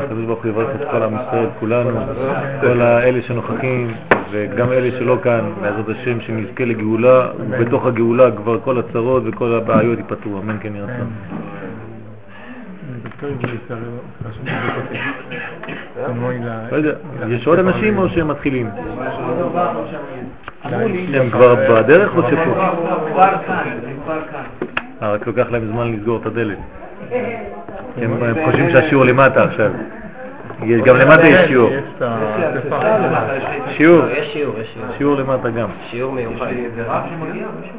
שהקדוש ברוך הוא יברך את כל עם ישראל, כולנו, כל האלה שנוכחים וגם אלה שלא כאן, בעזרת השם שנזכה לגאולה, ובתוך הגאולה כבר כל הצרות וכל הבעיות ייפתרו, אמן כן ירצה. לא יודע, יש עוד אנשים או שהם מתחילים? הם כבר בדרך או שפה? אה, רק לוקח להם זמן לסגור את הדלת. הם חושבים שהשיעור למטה עכשיו. גם למטה יש שיעור. שיעור? יש שיעור, למטה גם. שיעור מיוחד.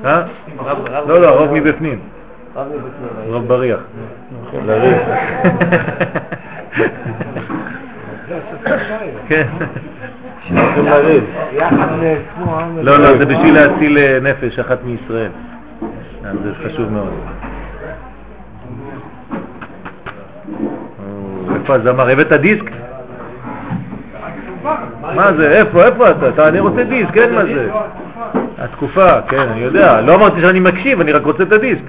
אה? לא, לא, הרוב מבפנים. רוב בריח. לריח. כן. לריב. לא, לא, זה בשביל להציל אה, נפש אחת מישראל. אה, זה חשוב מאוד. איפה הזמר? הבאת דיסק? מה זה? איפה? איפה אתה? אני רוצה דיסק, כן מה זה? התקופה, כן, אני יודע. לא אמרתי שאני מקשיב, אני רק רוצה את הדיסק.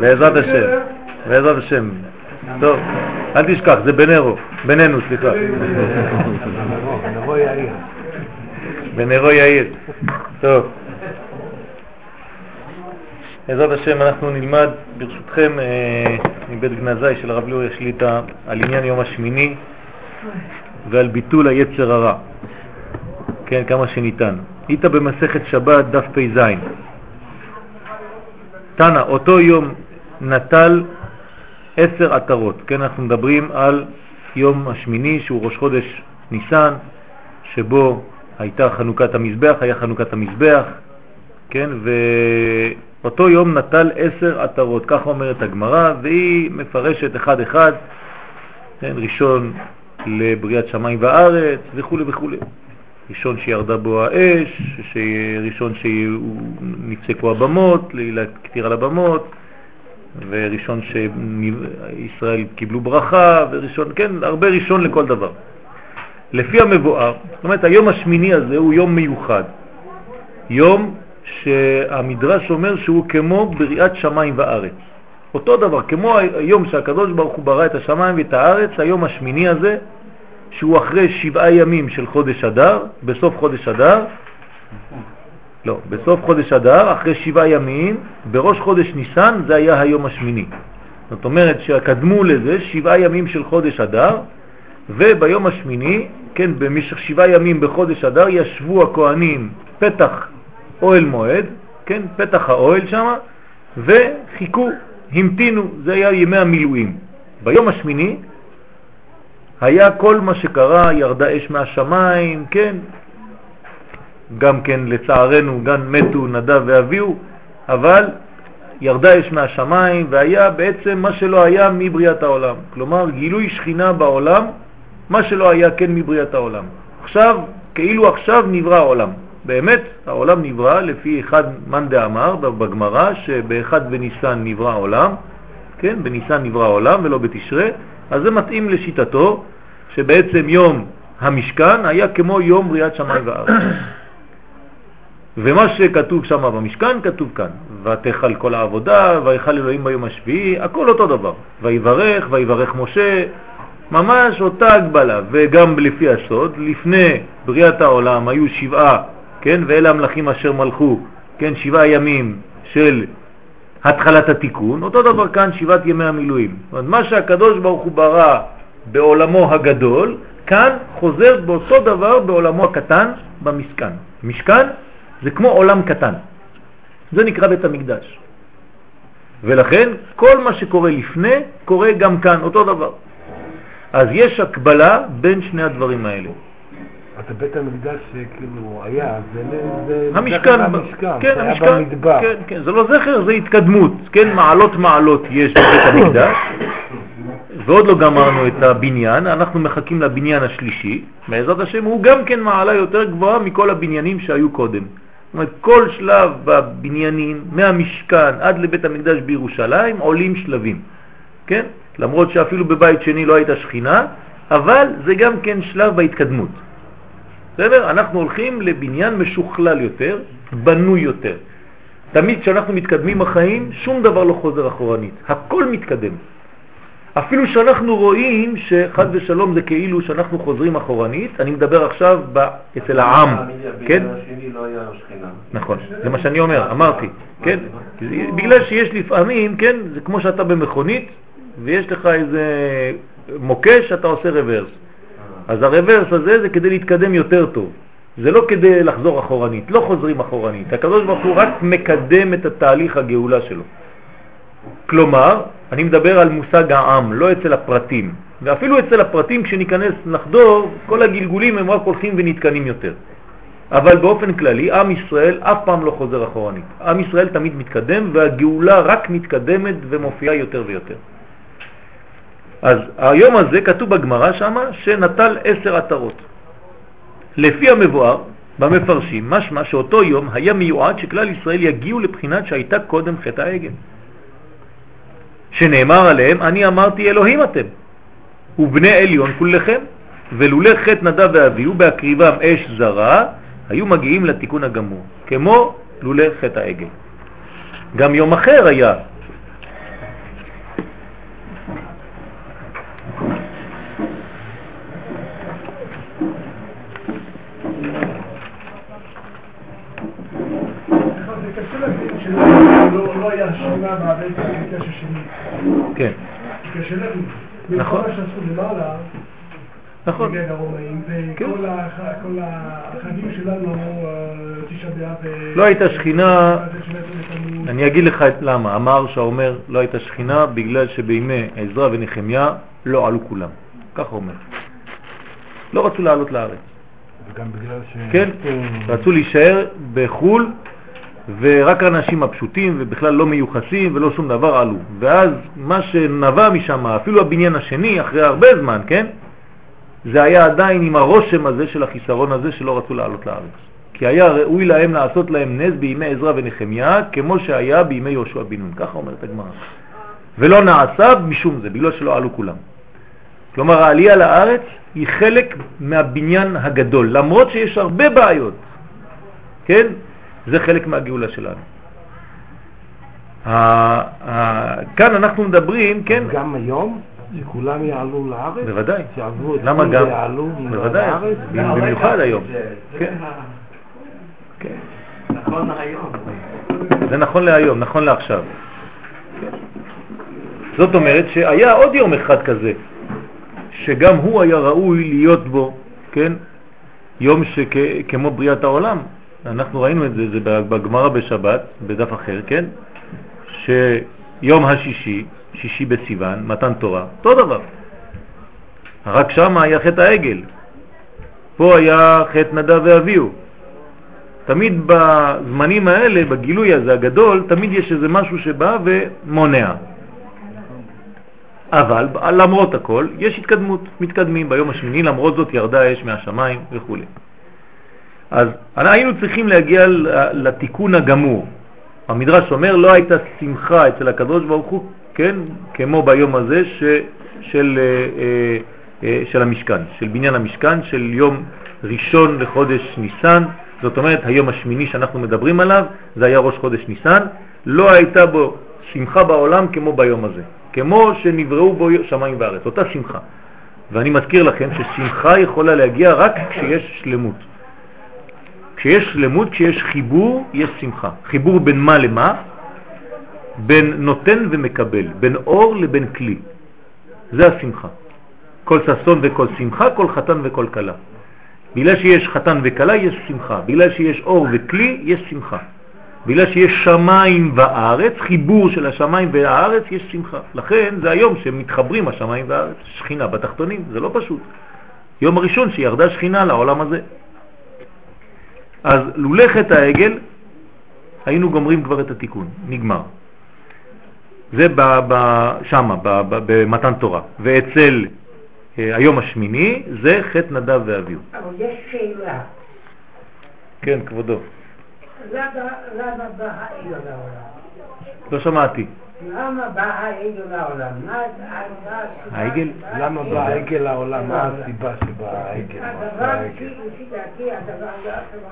בעזרת השם, בעזרת השם. טוב, אל תשכח, זה בנרו, בינינו, סליחה. נבוא יאיר. בנרו יאיר. טוב. בעזרת השם אנחנו נלמד ברשותכם אה, מבית גנזי של הרב ליאור שליטה על עניין יום השמיני ועל ביטול היצר הרע. כן, כמה שניתן. היית במסכת שבת דף פ"ז. תנא, אותו יום נטל עשר עטרות. כן, אנחנו מדברים על יום השמיני שהוא ראש חודש ניסן, שבו הייתה חנוכת המזבח, היה חנוכת המזבח, כן, ואותו יום נטל עשר עטרות, כך אומרת הגמרא, והיא מפרשת אחד אחד, כן, ראשון לבריאת שמיים וארץ וכו' וכו'. ראשון שירדה בו האש, ראשון שנפסקו הבמות, לקטיר על הבמות, וראשון שישראל קיבלו ברכה, וראשון, כן, הרבה ראשון לכל דבר. לפי המבואר, זאת אומרת היום השמיני הזה הוא יום מיוחד, יום שהמדרש אומר שהוא כמו בריאת שמיים וארץ. אותו דבר, כמו היום שהקדוש ברוך הוא ברא את השמיים ואת הארץ, היום השמיני הזה, שהוא אחרי שבעה ימים של חודש אדר, בסוף חודש אדר, לא, בסוף חודש אדר, אחרי שבעה ימים, בראש חודש ניסן, זה היה היום השמיני. זאת אומרת שקדמו לזה שבעה ימים של חודש אדר, וביום השמיני, כן, במשך שבעה ימים בחודש אדר, ישבו הכהנים פתח אוהל מועד, כן, פתח האוהל שם, וחיכו, המתינו, זה היה ימי המילואים. ביום השמיני היה כל מה שקרה, ירדה אש מהשמיים, כן, גם כן לצערנו גם מתו נדב ואביהו, אבל ירדה אש מהשמיים והיה בעצם מה שלא היה מבריאת העולם. כלומר גילוי שכינה בעולם, מה שלא היה כן מבריאת העולם. עכשיו, כאילו עכשיו נברא העולם. באמת העולם נברא לפי אחד מאן דאמר בגמרא שבאחד בניסן נברא העולם, כן, בניסן נברא העולם ולא בתשרה, אז זה מתאים לשיטתו שבעצם יום המשכן היה כמו יום בריאת שמיים וארץ. ומה שכתוב שם במשכן כתוב כאן, ותחל כל העבודה, ויחל אלוהים ביום השביעי, הכל אותו דבר. ויברך, ויברך משה, ממש אותה הגבלה. וגם לפי הסוד, לפני בריאת העולם היו שבעה, כן, ואלה המלאכים אשר מלכו, כן, שבעה ימים של התחלת התיקון, אותו דבר כאן שבעת ימי המילואים. זאת אומרת, מה שהקדוש ברוך הוא ברא בעולמו הגדול, כאן חוזר באותו דבר בעולמו הקטן במשכן. משכן זה כמו עולם קטן. זה נקרא בית המקדש. ולכן כל מה שקורה לפני קורה גם כאן, אותו דבר. אז יש הקבלה בין שני הדברים האלה. אז בית המקדש כאילו היה, זה, זה המשכן, כן, המשכן, במדבר. כן, כן, זה לא זכר, זה התקדמות, כן, מעלות מעלות יש בבית המקדש, ועוד לא גמרנו את הבניין, אנחנו מחכים לבניין השלישי, בעזרת השם הוא גם כן מעלה יותר גבוהה מכל הבניינים שהיו קודם. זאת אומרת, כל שלב בבניינים, מהמשכן עד לבית המקדש בירושלים, עולים שלבים, כן? למרות שאפילו בבית שני לא הייתה שכינה, אבל זה גם כן שלב בהתקדמות. בסדר? אנחנו הולכים לבניין משוכלל יותר, בנוי יותר. תמיד כשאנחנו מתקדמים בחיים, שום דבר לא חוזר אחורנית, הכל מתקדם. אפילו שאנחנו רואים שחד ושלום זה כאילו שאנחנו חוזרים אחורנית, אני מדבר עכשיו ב... אצל העם, כן? לא נכון, זה מה שאני אומר, אמרתי, כן? בגלל שיש לפעמים, כן, זה כמו שאתה במכונית ויש לך איזה מוקש, אתה עושה רוורס. אז הרוורס הזה זה כדי להתקדם יותר טוב. זה לא כדי לחזור אחורנית, לא חוזרים אחורנית. הקדוש ברוך הוא רק מקדם את התהליך הגאולה שלו. כלומר, אני מדבר על מושג העם, לא אצל הפרטים. ואפילו אצל הפרטים כשניכנס לחדור, כל הגלגולים הם רק הולכים ונתקנים יותר. אבל באופן כללי, עם ישראל אף פעם לא חוזר אחורנית. עם ישראל תמיד מתקדם והגאולה רק מתקדמת ומופיעה יותר ויותר. אז היום הזה כתוב בגמרא שמה שנטל עשר עטרות. לפי המבואר במפרשים, משמע שאותו יום היה מיועד שכלל ישראל יגיעו לבחינת שהייתה קודם חטא העגל. שנאמר עליהם, אני אמרתי אלוהים אתם, ובני עליון כולכם, ולולא חטא נדב ואביהו בהקריבם אש זרה, היו מגיעים לתיקון הגמור, כמו לולא חטא העגל. גם יום אחר היה לא היה מהבית המקדש השני. כן. נכון. כל מה שעשו למעלה, נכון. נגד הרומאים, כן. וכל הח- כל החגים שלנו, אה, תשעה באב... אה, לא הייתה שכינה. אני אגיד לך למה. אמר שאומר לא הייתה שכינה בגלל שבימי עזרא ונחמיה לא עלו כולם. ככה אומר. לא רצו לעלות לארץ. וגם בגלל ש... כן, רצו להישאר בחו"ל ורק האנשים הפשוטים ובכלל לא מיוחסים ולא שום דבר עלו. ואז מה שנבע משם, אפילו הבניין השני, אחרי הרבה זמן, כן? זה היה עדיין עם הרושם הזה של החיסרון הזה שלא רצו לעלות לארץ. כי היה ראוי להם לעשות להם נס בימי עזרא ונחמיה, כמו שהיה בימי יהושע בן נון, ככה אומרת הגמרא. ולא נעשה משום זה, בגלל שלא עלו כולם. כלומר, העלייה לארץ היא חלק מהבניין הגדול, למרות שיש הרבה בעיות, כן? זה חלק מהגאולה שלנו. כאן אנחנו מדברים, כן? גם היום, שכולם יעלו לארץ? בוודאי. את למה גם? ויעלו בוודאי? במיוחד היום. כן. כן. נכון היום. זה נכון להיום, נכון לעכשיו. כן. זאת אומרת שהיה עוד יום אחד כזה, שגם הוא היה ראוי להיות בו, כן? יום שכמו בריאת העולם. אנחנו ראינו את זה, זה בגמרא בשבת, בדף אחר, כן? שיום השישי, שישי בסיוון, מתן תורה, אותו דבר. רק שם היה חטא העגל. פה היה חטא נדב ואביהו. תמיד בזמנים האלה, בגילוי הזה הגדול, תמיד יש איזה משהו שבא ומונע. אבל למרות הכל, יש התקדמות, מתקדמים. ביום השמיני, למרות זאת ירדה האש מהשמיים וכו'. אז היינו צריכים להגיע לתיקון הגמור. המדרש אומר, לא הייתה שמחה אצל הקדוש ברוך הוא, כן, כמו ביום הזה ש, של, אה, אה, אה, של המשכן, של בניין המשכן, של יום ראשון לחודש ניסן, זאת אומרת היום השמיני שאנחנו מדברים עליו, זה היה ראש חודש ניסן, לא הייתה בו שמחה בעולם כמו ביום הזה, כמו שנבראו בו שמיים וארץ, אותה שמחה. ואני מזכיר לכם ששמחה יכולה להגיע רק כשיש שלמות. כשיש שלמות, כשיש חיבור, יש שמחה. חיבור בין מה למה? בין נותן ומקבל, בין אור לבין כלי. זה השמחה. כל ששון וכל שמחה, כל חתן וכל קלה. בגלל שיש חתן וקלה יש שמחה, בגלל שיש אור וכלי יש שמחה. בגלל שיש שמיים וארץ, חיבור של השמיים והארץ, יש שמחה. לכן זה היום שמתחברים השמיים והארץ, שכינה בתחתונים, זה לא פשוט. יום הראשון שירדה שכינה לעולם הזה. אז לולא חטא העגל, היינו גומרים כבר את התיקון, נגמר. זה שמה, ב, במתן תורה. ואצל אה, היום השמיני זה חטא נדב ואביהו. אבל יש שאלה, כן, כבודו. למה למה בא העגל לעולם? לא שמעתי. למה בא העגל לעולם? העגל? למה בא העגל לעולם? מה הסיבה שבא העגל? הדבר? לפי דעתי, הדבר,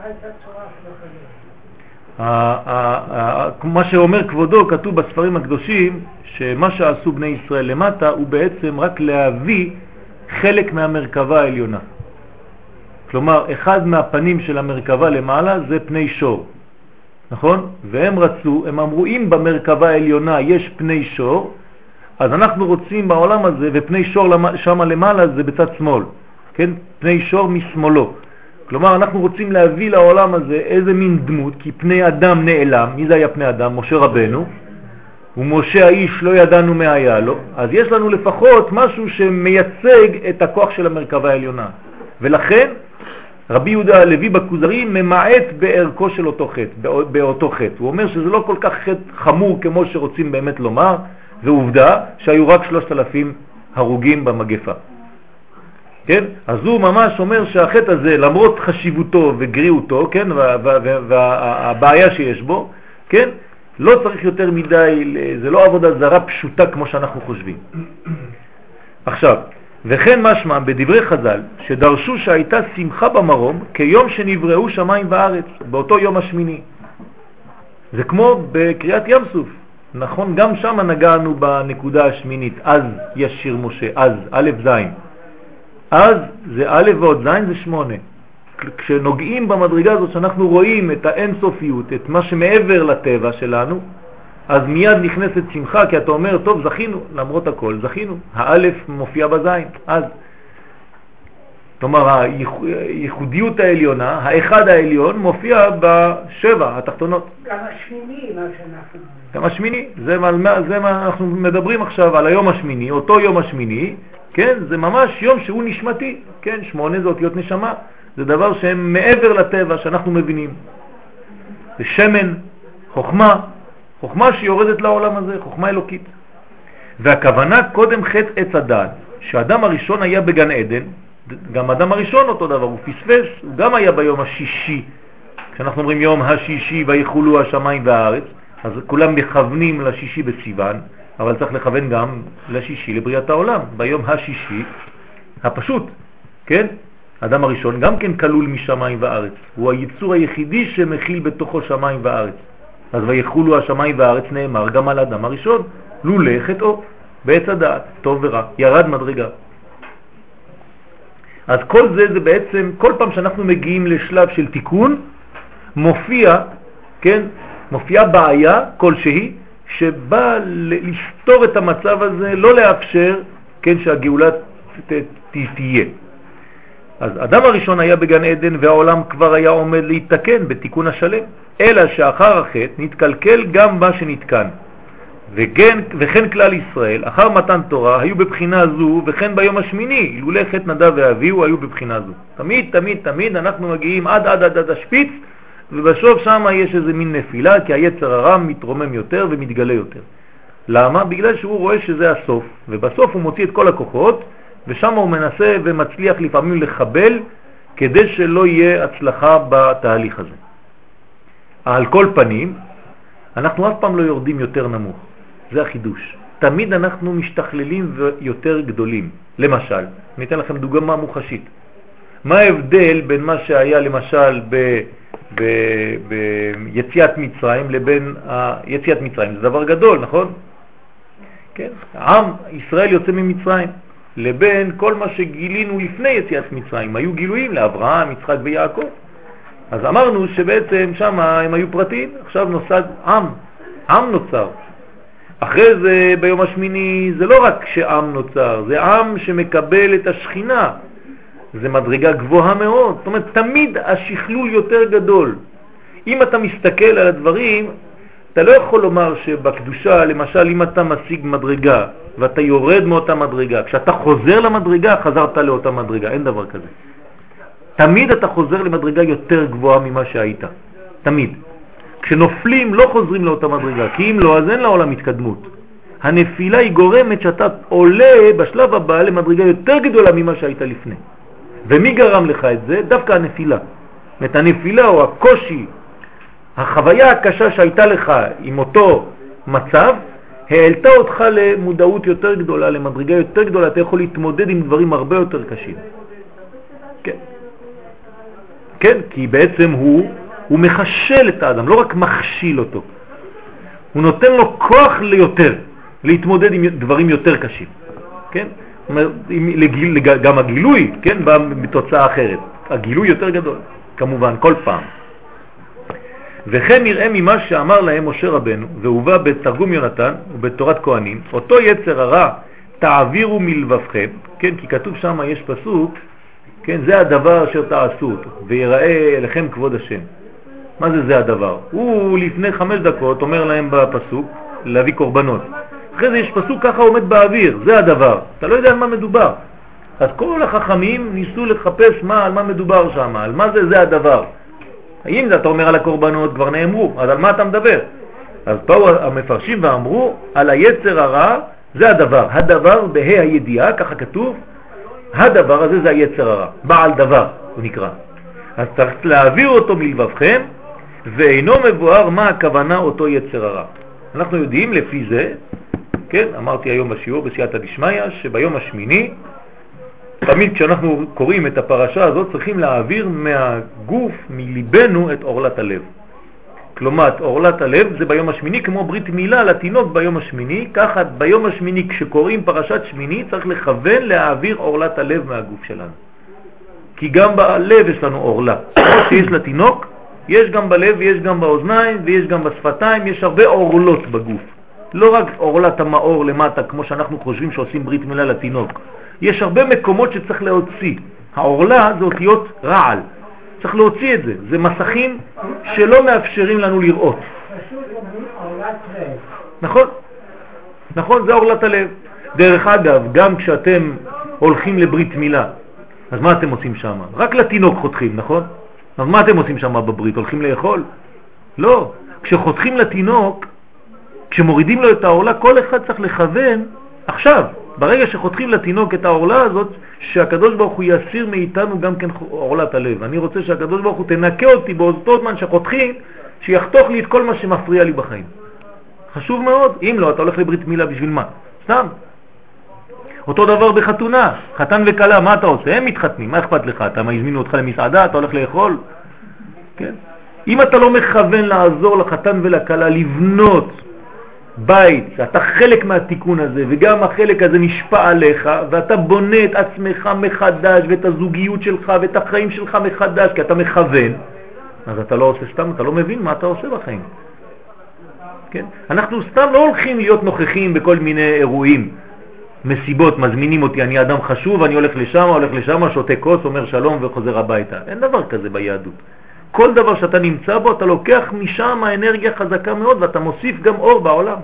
הייתה צורה החיים. מה שאומר כבודו, כתוב בספרים הקדושים, שמה שעשו בני ישראל למטה הוא בעצם רק להביא חלק מהמרכבה העליונה. כלומר, אחד מהפנים של המרכבה למעלה זה פני שור, נכון? והם רצו, הם אמרו, אם במרכבה העליונה יש פני שור, אז אנחנו רוצים בעולם הזה, ופני שור שם למעלה זה בצד שמאל, כן? פני שור משמאלו. כלומר, אנחנו רוצים להביא לעולם הזה איזה מין דמות, כי פני אדם נעלם. מי זה היה פני אדם? משה רבנו. ומשה האיש לא ידענו מה היה לו, אז יש לנו לפחות משהו שמייצג את הכוח של המרכבה העליונה. ולכן רבי יהודה הלוי בכוזרי ממעט בערכו של אותו חטא, באותו חטא. הוא אומר שזה לא כל כך חטא חמור כמו שרוצים באמת לומר, ועובדה שהיו רק שלושת אלפים הרוגים במגפה. כן? אז הוא ממש אומר שהחטא הזה, למרות חשיבותו וגריעותו, כן, והבעיה שיש בו, כן, לא צריך יותר מדי, זה לא עבודה זרה פשוטה כמו שאנחנו חושבים. עכשיו, וכן משמע בדברי חז"ל שדרשו שהייתה שמחה במרום כיום שנבראו שמיים וארץ, באותו יום השמיני. זה כמו בקריאת ים סוף, נכון? גם שם נגענו בנקודה השמינית, אז ישיר משה, אז, א' ז'. אז זה א' ועוד ז' זה שמונה. כשנוגעים במדרגה הזאת שאנחנו רואים את האינסופיות, את מה שמעבר לטבע שלנו, אז מיד נכנסת שמחה, כי אתה אומר, טוב, זכינו, למרות הכל, זכינו. האלף מופיע בזין, אז. כלומר, הייחודיות העליונה, האחד העליון, מופיע בשבע התחתונות. גם השמיני, מה שאנחנו... גם השמיני, זה מה, זה מה אנחנו מדברים עכשיו על היום השמיני, אותו יום השמיני, כן, זה ממש יום שהוא נשמתי, כן, שמונה זה אותיות נשמה, זה דבר שהם מעבר לטבע שאנחנו מבינים. זה שמן, חוכמה, חוכמה שיורדת לעולם הזה, חוכמה אלוקית. והכוונה קודם חטא עץ הדעת, שהאדם הראשון היה בגן עדן, גם האדם הראשון אותו דבר, הוא פספס, הוא גם היה ביום השישי. כשאנחנו אומרים יום השישי ויחולו השמיים והארץ, אז כולם מכוונים לשישי בסיוון, אבל צריך לכוון גם לשישי לבריאת העולם, ביום השישי הפשוט, כן? האדם הראשון גם כן כלול משמיים וארץ, הוא היצור היחידי שמכיל בתוכו שמיים וארץ. אז ויחולו השמיים והארץ נאמר גם על האדם הראשון, לולא חטאו, בעץ הדעת, טוב ורע, ירד מדרגה. אז כל זה זה בעצם, כל פעם שאנחנו מגיעים לשלב של תיקון, מופיע, כן, מופיעה בעיה כלשהי, שבא לפתור את המצב הזה, לא לאפשר, כן, שהגאולה תהיה. אז אדם הראשון היה בגן עדן והעולם כבר היה עומד להתתקן בתיקון השלם, אלא שאחר החטא נתקלקל גם מה שנתקן. וכן, וכן כלל ישראל, אחר מתן תורה, היו בבחינה זו, וכן ביום השמיני, אילולי חטא נדב ואביהו היו בבחינה זו. תמיד, תמיד, תמיד אנחנו מגיעים עד עד עד עד השפיץ, ובסוף שם יש איזה מין נפילה, כי היצר הרע מתרומם יותר ומתגלה יותר. למה? בגלל שהוא רואה שזה הסוף, ובסוף הוא מוציא את כל הכוחות, ושם הוא מנסה ומצליח לפעמים לחבל כדי שלא יהיה הצלחה בתהליך הזה. על כל פנים, אנחנו אף פעם לא יורדים יותר נמוך, זה החידוש. תמיד אנחנו משתכללים ויותר גדולים. למשל, אני אתן לכם דוגמה מוחשית. מה ההבדל בין מה שהיה למשל ביציאת מצרים לבין יציאת מצרים? זה דבר גדול, נכון? כן, עם ישראל יוצא ממצרים. לבין כל מה שגילינו לפני יציאת מצרים. היו גילויים לאברהם, יצחק ויעקב. אז אמרנו שבעצם שם הם היו פרטיים, עכשיו נוסד עם, עם נוצר. אחרי זה ביום השמיני זה לא רק שעם נוצר, זה עם שמקבל את השכינה. זה מדרגה גבוהה מאוד, זאת אומרת תמיד השכלול יותר גדול. אם אתה מסתכל על הדברים, אתה לא יכול לומר שבקדושה, למשל, אם אתה משיג מדרגה ואתה יורד מאותה מדרגה, כשאתה חוזר למדרגה, חזרת לאותה מדרגה, אין דבר כזה. תמיד אתה חוזר למדרגה יותר גבוהה ממה שהיית, תמיד. כשנופלים לא חוזרים לאותה מדרגה, כי אם לא, אז אין לעולם התקדמות. הנפילה היא גורמת שאתה עולה בשלב הבא למדרגה יותר גדולה ממה שהיית לפני. ומי גרם לך את זה? דווקא הנפילה. את הנפילה או הקושי החוויה הקשה שהייתה לך עם אותו מצב, העלתה אותך למודעות יותר גדולה, למדרגה יותר גדולה, אתה יכול להתמודד עם דברים הרבה יותר קשים. כן. כי בעצם הוא הוא מחשל את האדם, לא רק מכשיל אותו. הוא נותן לו כוח ליותר, להתמודד עם דברים יותר קשים. כן? גם הגילוי, כן, בא בתוצאה אחרת. הגילוי יותר גדול, כמובן, כל פעם. וכן נראה ממה שאמר להם משה רבנו, והובא בתרגום יונתן ובתורת כהנים, אותו יצר הרע תעבירו מלבבכם, כן, כי כתוב שם, יש פסוק, כן, זה הדבר אשר תעשו אותו, ויראה לכם כבוד השם. מה זה זה הדבר? הוא לפני חמש דקות אומר להם בפסוק להביא קורבנות. אחרי זה יש פסוק ככה עומד באוויר, זה הדבר. אתה לא יודע על מה מדובר. אז כל החכמים ניסו לחפש מה, על מה מדובר שם, על מה זה זה הדבר. אם אתה אומר על הקורבנות כבר נאמרו, אז על מה אתה מדבר? אז באו המפרשים ואמרו על היצר הרע זה הדבר. הדבר בה"א הידיעה, ככה כתוב, הדבר הזה זה היצר הרע. בעל דבר הוא נקרא. אז צריך להעביר אותו מלבבכם, ואינו מבואר מה הכוונה אותו יצר הרע. אנחנו יודעים לפי זה, כן, אמרתי היום בשיעור בסייעתא דשמיא, שביום השמיני, תמיד כשאנחנו קוראים את הפרשה הזאת צריכים להעביר מהגוף, מליבנו, את אורלת הלב. כלומר, אורלת הלב זה ביום השמיני, כמו ברית מילה לתינוק ביום השמיני, ככה ביום השמיני כשקוראים פרשת שמיני צריך לכוון להעביר אורלת הלב מהגוף שלנו. כי גם בלב יש לנו אורלה. כמו שיש לתינוק, יש גם בלב ויש גם באוזניים ויש גם בשפתיים, יש הרבה אורלות בגוף. לא רק אורלת המאור למטה, כמו שאנחנו חושבים שעושים ברית מילה לתינוק. יש הרבה מקומות שצריך להוציא. האורלה זה אותיות רעל. צריך להוציא את זה. זה מסכים שלא מאפשרים לנו לראות. נכון, נכון, זה אורלת הלב. דרך אגב, גם כשאתם הולכים לברית מילה, אז מה אתם עושים שם? רק לתינוק חותכים, נכון? אז מה אתם עושים שם בברית? הולכים לאכול? לא. כשחותכים לתינוק, כשמורידים לו את העורלה, כל אחד צריך לכוון עכשיו, ברגע שחותכים לתינוק את העורלה הזאת, שהקדוש ברוך הוא יסיר מאיתנו גם כן עורלת הלב. אני רוצה שהקדוש ברוך הוא תנקה אותי באותו זמן שחותכים, שיחתוך לי את כל מה שמפריע לי בחיים. חשוב מאוד. אם לא, אתה הולך לברית מילה בשביל מה? סתם. אותו דבר בחתונה, חתן וקלה, מה אתה עושה? הם מתחתנים, מה אכפת לך? אתה הזמינו אותך למסעדה, אתה הולך לאכול? כן? אם אתה לא מכוון לעזור לחתן ולקלה לבנות בית, שאתה חלק מהתיקון הזה, וגם החלק הזה נשפע עליך, ואתה בונה את עצמך מחדש, ואת הזוגיות שלך, ואת החיים שלך מחדש, כי אתה מכוון, אז אתה לא עושה סתם, אתה לא מבין מה אתה עושה בחיים. כן? אנחנו סתם לא הולכים להיות נוכחים בכל מיני אירועים, מסיבות, מזמינים אותי, אני אדם חשוב, אני הולך לשם, הולך לשם, שותה כוס, אומר שלום וחוזר הביתה. אין דבר כזה ביהדות. כל דבר שאתה נמצא בו, אתה לוקח משם האנרגיה חזקה מאוד ואתה מוסיף גם אור בעולם.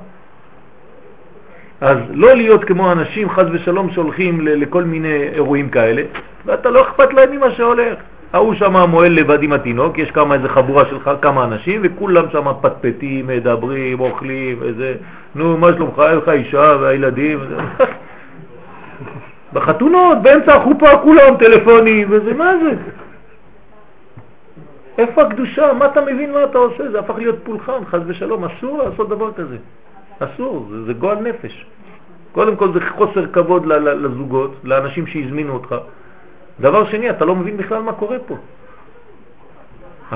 אז לא להיות כמו אנשים חז ושלום שהולכים לכל מיני אירועים כאלה, ואתה לא אכפת להם ממה שהולך. ההוא שם מועל לבד עם התינוק, יש כמה איזה חבורה שלך, כמה אנשים, וכולם שם פטפטים, מדברים, אוכלים, איזה, נו, מה שלומך, אין לך אישה והילדים, בחתונות, באמצע החופה כולם טלפונים, וזה, מה זה? איפה הקדושה? מה אתה מבין מה אתה עושה? זה הפך להיות פולחן, חז ושלום, אסור לעשות דבר כזה. אסור, זה, זה גועל נפש. קודם כל זה חוסר כבוד לזוגות, לאנשים שהזמינו אותך. דבר שני, אתה לא מבין בכלל מה קורה פה.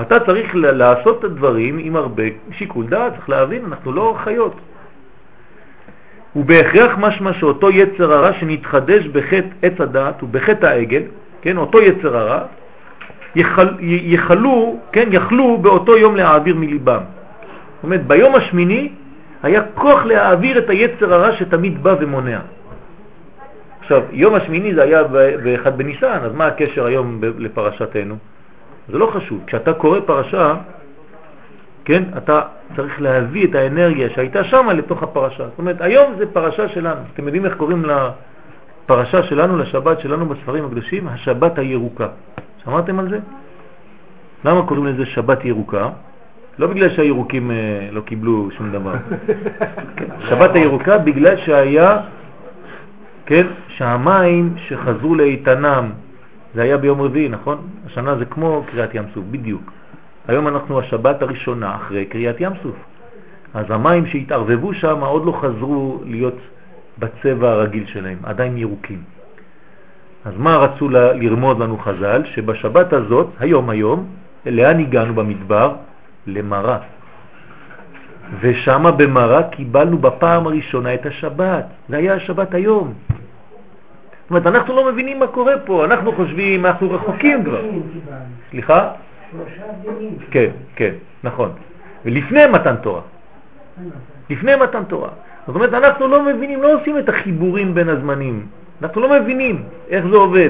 אתה צריך לעשות את הדברים עם הרבה שיקול דעת, צריך להבין, אנחנו לא חיות. ובהכרח משמע שאותו יצר הרע שנתחדש בחטא עץ הדעת ובחטא העגל, כן, אותו יצר הרע, יחל, יחלו, כן, יכלו באותו יום להעביר מליבם. זאת אומרת, ביום השמיני היה כוח להעביר את היצר הרע שתמיד בא ומונע. עכשיו, יום השמיני זה היה באחד בניסן, אז מה הקשר היום לפרשתנו? זה לא חשוב. כשאתה קורא פרשה, כן, אתה צריך להביא את האנרגיה שהייתה שם לתוך הפרשה. זאת אומרת, היום זה פרשה שלנו. אתם יודעים איך קוראים לפרשה שלנו, לשבת שלנו בספרים הקדושים? השבת הירוקה. שמעתם על זה? למה קוראים לזה שבת ירוקה? לא בגלל שהירוקים אה, לא קיבלו שום דבר. שבת הירוקה בגלל שהיה, כן, שהמים שחזרו לאיתנם, זה היה ביום רביעי, נכון? השנה זה כמו קריאת ים סוף, בדיוק. היום אנחנו השבת הראשונה אחרי קריאת ים סוף. אז המים שהתערבבו שם עוד לא חזרו להיות בצבע הרגיל שלהם, עדיין ירוקים. אז מה רצו לרמוד לנו חז"ל? שבשבת הזאת, היום היום, לאן הגענו במדבר? למראה. ושם במראה קיבלנו בפעם הראשונה את השבת. זה היה השבת היום. זאת אומרת, אנחנו לא מבינים מה קורה פה, אנחנו חושבים, אנחנו רחוקים כבר. סליחה? שלושה דינים. כן, כן, נכון. ולפני מתן תורה. לפני מתן תורה. זאת אומרת, אנחנו לא מבינים, לא עושים את החיבורים בין הזמנים. אנחנו לא מבינים איך זה עובד.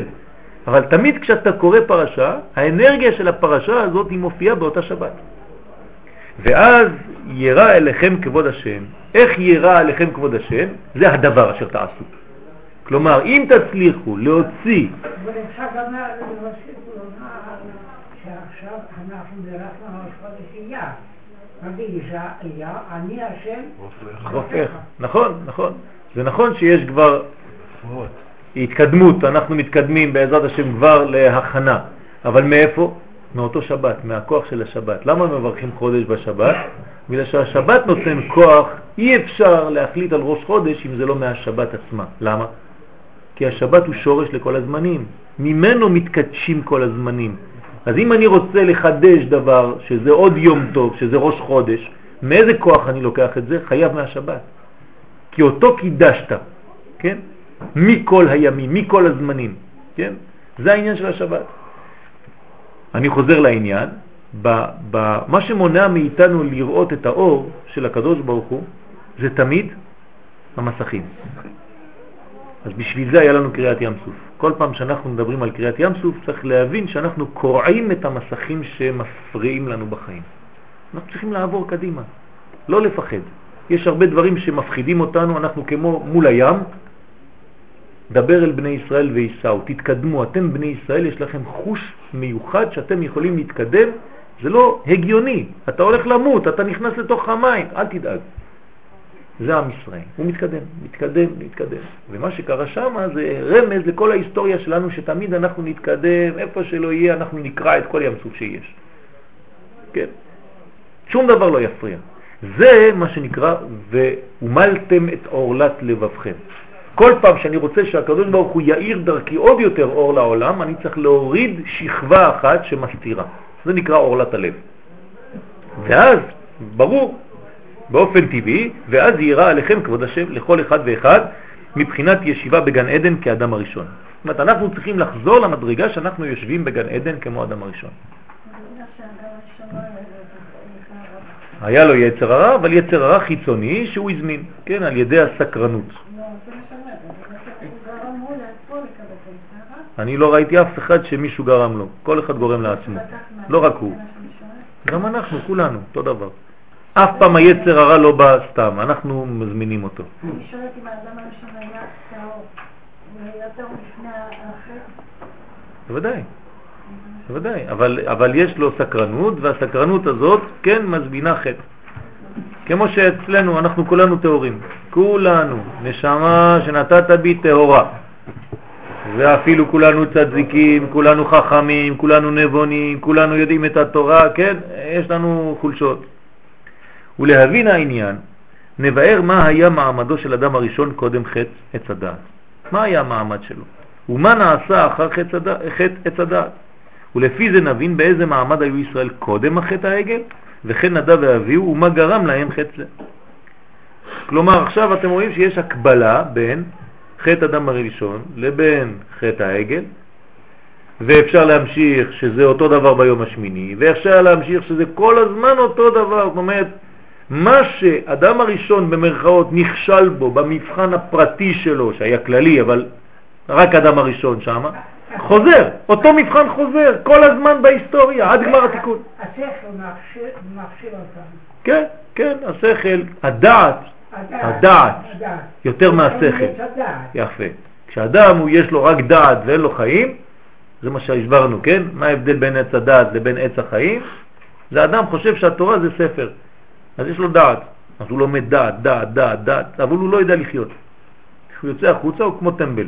אבל תמיד כשאתה קורא פרשה, האנרגיה של הפרשה הזאת היא מופיעה באותה שבת. ואז ירא אליכם כבוד השם. איך ירא אליכם כבוד השם? זה הדבר אשר תעשו. כלומר, אם תצליחו להוציא, אבל אפשר גם להוסיף לומר שעכשיו אנחנו בירכנו על חודש אייר. רבי ישעיה, אני השם רופך. נכון, נכון. זה נכון שיש כבר התקדמות, אנחנו מתקדמים בעזרת השם כבר להכנה. אבל מאיפה? מאותו שבת, מהכוח של השבת. למה מברכים חודש בשבת? בגלל שהשבת נותן כוח, אי אפשר להחליט על ראש חודש אם זה לא מהשבת עצמה. למה? כי השבת הוא שורש לכל הזמנים. ממנו מתקדשים כל הזמנים. אז אם אני רוצה לחדש דבר, שזה עוד יום טוב, שזה ראש חודש, מאיזה כוח אני לוקח את זה? חייב מהשבת. כי אותו קידשת, כן? מכל הימים, מכל הזמנים, כן? זה העניין של השבת. אני חוזר לעניין, ב, ב, מה שמונע מאיתנו לראות את האור של הקדוש ברוך הוא, זה תמיד המסכים. אז בשביל זה היה לנו קריאת ים סוף. כל פעם שאנחנו מדברים על קריאת ים סוף צריך להבין שאנחנו קורעים את המסכים שמפריעים לנו בחיים. אנחנו צריכים לעבור קדימה, לא לפחד. יש הרבה דברים שמפחידים אותנו, אנחנו כמו מול הים, דבר אל בני ישראל ויסעו, תתקדמו, אתם בני ישראל, יש לכם חוש מיוחד שאתם יכולים להתקדם, זה לא הגיוני, אתה הולך למות, אתה נכנס לתוך המים, אל תדאג. זה עם ישראל, הוא מתקדם, מתקדם, מתקדם. ומה שקרה שם זה רמז לכל ההיסטוריה שלנו, שתמיד אנחנו נתקדם, איפה שלא יהיה, אנחנו נקרא את כל ים סוף שיש. כן? שום דבר לא יפריע. זה מה שנקרא, והומלתם את עורלת לבבכם. כל פעם שאני רוצה שהקדוש ברוך הוא יאיר דרכי עוד יותר אור לעולם, אני צריך להוריד שכבה אחת שמסתירה. זה נקרא עורלת הלב. ואז, ברור, באופן טבעי, ואז יירא עליכם כבוד השם לכל אחד ואחד מבחינת ישיבה בגן עדן כאדם הראשון. זאת אומרת, אנחנו צריכים לחזור למדרגה שאנחנו יושבים בגן עדן כמו אדם הראשון. היה לו יצר הרע, אבל יצר הרע חיצוני שהוא הזמין, כן, על ידי הסקרנות. אני לא ראיתי אף אחד שמישהו גרם לו, כל אחד גורם לעצמו, לא רק הוא. גם אנחנו, כולנו, אותו דבר. אף פעם היצר הרע לא בא סתם, אנחנו מזמינים אותו. אני שואלת אם האדם הראשון היה טהור, הוא היה טהור לפני החטא. בוודאי, בוודאי, אבל, אבל יש לו סקרנות, והסקרנות הזאת כן מזמינה חטא. כמו שאצלנו אנחנו כולנו טהורים, כולנו, נשמה שנתת בי טהורה. ואפילו כולנו צדיקים, כולנו חכמים, כולנו נבונים, כולנו יודעים את התורה, כן? יש לנו חולשות. ולהבין העניין, נבאר מה היה מעמדו של אדם הראשון קודם חטא עץ הדעת. מה היה המעמד שלו? ומה נעשה אחר חטא עץ הדעת? ולפי זה נבין באיזה מעמד היו ישראל קודם החטא העגל, וכן נדב ואביהו, ומה גרם להם חטא זה. כלומר, עכשיו אתם רואים שיש הקבלה בין חטא אדם הראשון לבין חטא העגל, ואפשר להמשיך שזה אותו דבר ביום השמיני, ואפשר להמשיך שזה כל הזמן אותו דבר, זאת אומרת, מה שאדם הראשון במרכאות נכשל בו במבחן הפרטי שלו, שהיה כללי, אבל רק אדם הראשון שם, חוזר, אותו מבחן חוזר כל הזמן בהיסטוריה, עד גמר התיקון. השכל מכשיר אותנו. כן, כן, השכל, הדעת, הדעת, יותר מהשכל. עץ הדעת. יפה. כשאדם הוא יש לו רק דעת ואין לו חיים, זה מה שהסברנו, כן? מה ההבדל בין עץ הדעת לבין עץ החיים? זה אדם חושב שהתורה זה ספר, אז יש לו דעת, אז הוא לומד דעת, דעת, דעת, דעת, אבל הוא לא יודע לחיות. כשהוא יוצא החוצה הוא כמו טמבל,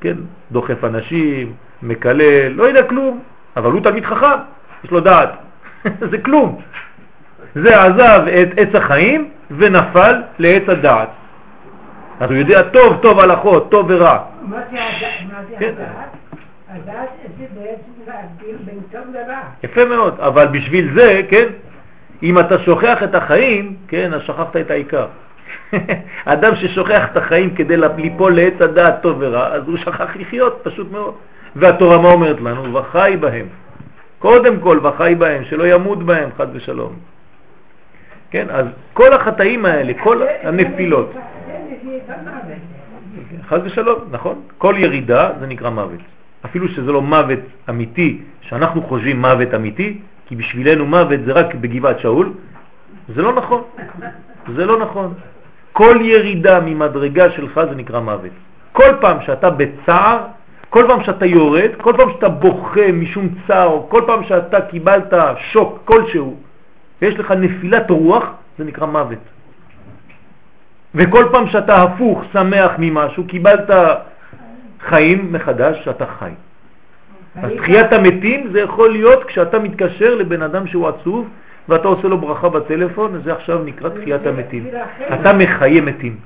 כן? דוחף אנשים, מקלל, לא יודע כלום, אבל הוא תמיד חכם, יש לו דעת, זה כלום. זה עזב את עץ החיים ונפל לעץ הדעת. אז הוא יודע טוב טוב הלכות, טוב ורע. מה זה כן. הדעת? הדעת זה בעצם להבדיל בין טוב לרע. יפה מאוד, אבל בשביל זה, כן, אם אתה שוכח את החיים, כן, אז שכחת את העיקר. אדם ששוכח את החיים כדי ליפול לעץ הדעת טוב ורע, אז הוא שכח לחיות, פשוט מאוד. והתורה מה אומרת לנו? וחי בהם. קודם כל, וחי בהם, שלא ימות בהם, חד ושלום. כן, אז כל החטאים האלה, כל הנפילות, חד ושלום, נכון? כל ירידה זה נקרא מוות. אפילו שזה לא מוות אמיתי, שאנחנו חושבים מוות אמיתי, כי בשבילנו מוות זה רק בגבעת שאול, זה לא נכון. זה לא נכון. כל ירידה ממדרגה שלך זה נקרא מוות. כל פעם שאתה בצער, כל פעם שאתה יורד, כל פעם שאתה בוכה משום צער, כל פעם שאתה קיבלת שוק כלשהו, ויש לך נפילת רוח, זה נקרא מוות. וכל פעם שאתה הפוך, שמח ממשהו, קיבלת חיים מחדש, אתה חי. אז תחיית המתים זה יכול להיות כשאתה מתקשר לבן אדם שהוא עצוב ואתה עושה לו ברכה בטלפון, זה עכשיו נקרא תחיית המתים. אתה מחיה מתים.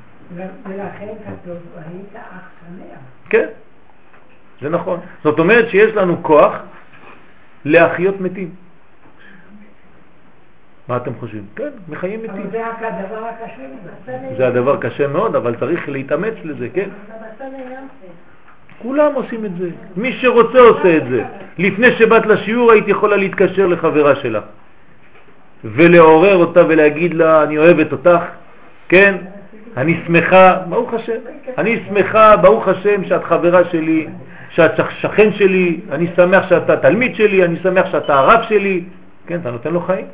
כן, זה נכון. זאת אומרת שיש לנו כוח להחיות מתים. מה אתם חושבים? כן, מחיים אבל מתים. זה רק הדבר הקשה מזה. זה הדבר קשה מאוד, אבל צריך להתאמץ לזה, כן? כולם עושים את זה. מי שרוצה עושה את זה. לפני שבאת לשיעור היית יכולה להתקשר לחברה שלה ולעורר אותה ולהגיד לה, אני אוהבת אותך, כן? אני שמחה, ברוך השם, אני שמחה, ברוך השם, שאת חברה שלי, שאת שכן שלי, אני שמח שאתה תלמיד שלי, אני שמח שאתה הרב שלי, כן, אתה נותן לו חיים.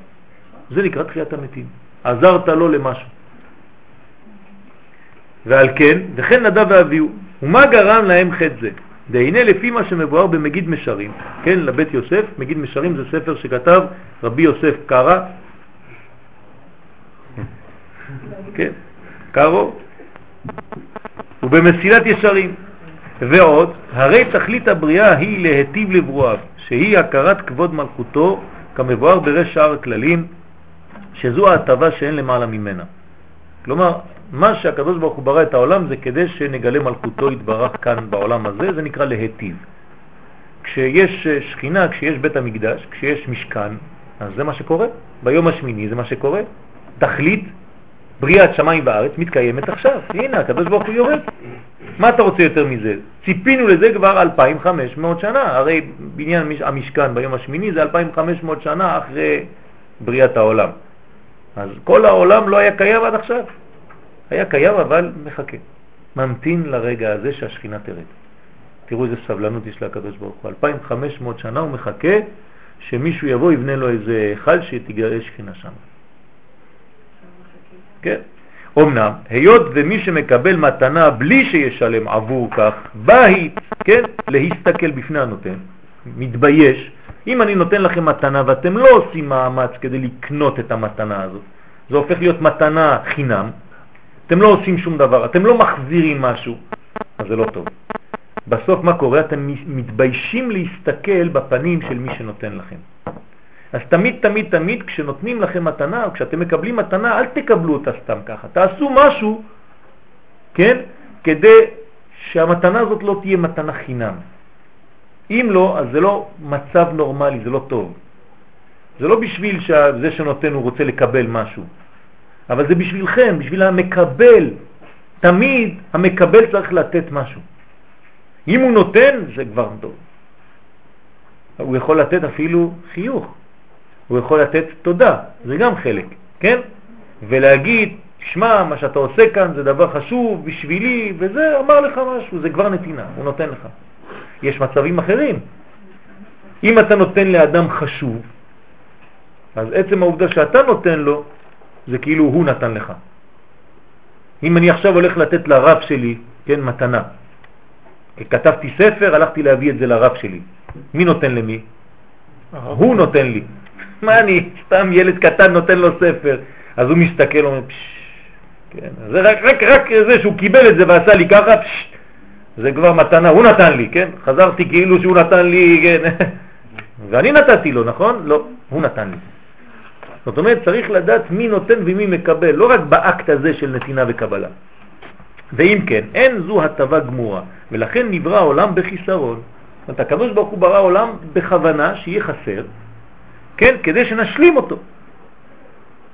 זה נקרא תחיית המתים. עזרת לו למשהו. ועל כן, וכן נדב ואביהו, ומה גרם להם חטא זה? והנה לפי מה שמבואר במגיד משרים, כן, לבית יוסף, מגיד משרים זה ספר שכתב רבי יוסף קרא, כן, קרו, ובמסילת ישרים. ועוד, הרי תכלית הבריאה היא להטיב לברואיו, שהיא הכרת כבוד מלכותו, כמבואר ברש שאר הכללים, שזו ההטבה שאין למעלה ממנה. כלומר, מה שהקדוש ברוך הוא ברא את העולם זה כדי שנגלה מלכותו יתברך כאן בעולם הזה, זה נקרא להטיב. כשיש שכינה, כשיש בית המקדש, כשיש משכן, אז זה מה שקורה. ביום השמיני זה מה שקורה. תכלית בריאת שמיים וארץ מתקיימת עכשיו. הנה, הקדוש ברוך הוא יורד. מה אתה רוצה יותר מזה? ציפינו לזה כבר 2,500 שנה. הרי בניין המשכן ביום השמיני זה 2,500 שנה אחרי בריאת העולם. אז כל העולם לא היה קיים עד עכשיו. היה קיים אבל מחכה. ממתין לרגע הזה שהשכינה תרד. תראו איזה סבלנות יש לקדוש ברוך הוא. 2,500 שנה הוא מחכה שמישהו יבוא, יבנה לו איזה היכל שתגרש שכינה שם. כן. אמנם, היות ומי שמקבל מתנה בלי שישלם עבור כך, בא היא, כן, להסתכל בפני הנותן, מתבייש. אם אני נותן לכם מתנה ואתם לא עושים מאמץ כדי לקנות את המתנה הזאת, זה הופך להיות מתנה חינם, אתם לא עושים שום דבר, אתם לא מחזירים משהו, אז זה לא טוב. בסוף מה קורה? אתם מתביישים להסתכל בפנים של מי שנותן לכם. אז תמיד, תמיד, תמיד כשנותנים לכם מתנה, או כשאתם מקבלים מתנה, אל תקבלו אותה סתם ככה. תעשו משהו, כן, כדי שהמתנה הזאת לא תהיה מתנה חינם. אם לא, אז זה לא מצב נורמלי, זה לא טוב. זה לא בשביל שזה שנותן הוא רוצה לקבל משהו, אבל זה בשבילכם, בשביל המקבל. תמיד המקבל צריך לתת משהו. אם הוא נותן, זה כבר טוב. הוא יכול לתת אפילו חיוך. הוא יכול לתת תודה, זה גם חלק, כן? ולהגיד, שמע, מה שאתה עושה כאן זה דבר חשוב בשבילי, וזה אמר לך משהו, זה כבר נתינה, הוא נותן לך. יש מצבים אחרים. אם אתה נותן לאדם חשוב, אז עצם העובדה שאתה נותן לו, זה כאילו הוא נתן לך. אם אני עכשיו הולך לתת לרב שלי, כן, מתנה, כתבתי ספר, הלכתי להביא את זה לרב שלי. מי נותן למי? הוא נותן לי. מה אני, סתם ילד קטן נותן לו ספר, אז הוא מסתכל, אומר, פשש, כן, זה רק, רק, רק זה שהוא קיבל את זה ועשה לי ככה, פשש, זה כבר מתנה, הוא נתן לי, כן? חזרתי כאילו שהוא נתן לי, כן? ואני נתתי לו, נכון? לא, הוא נתן לי. זאת אומרת, צריך לדעת מי נותן ומי מקבל, לא רק באקט הזה של נתינה וקבלה. ואם כן, אין זו הטבה גמורה, ולכן נברא העולם בחיסרון. זאת אומרת, הקדוש ברוך הוא ברא עולם בכוונה שיהיה חסר, כן, כדי שנשלים אותו.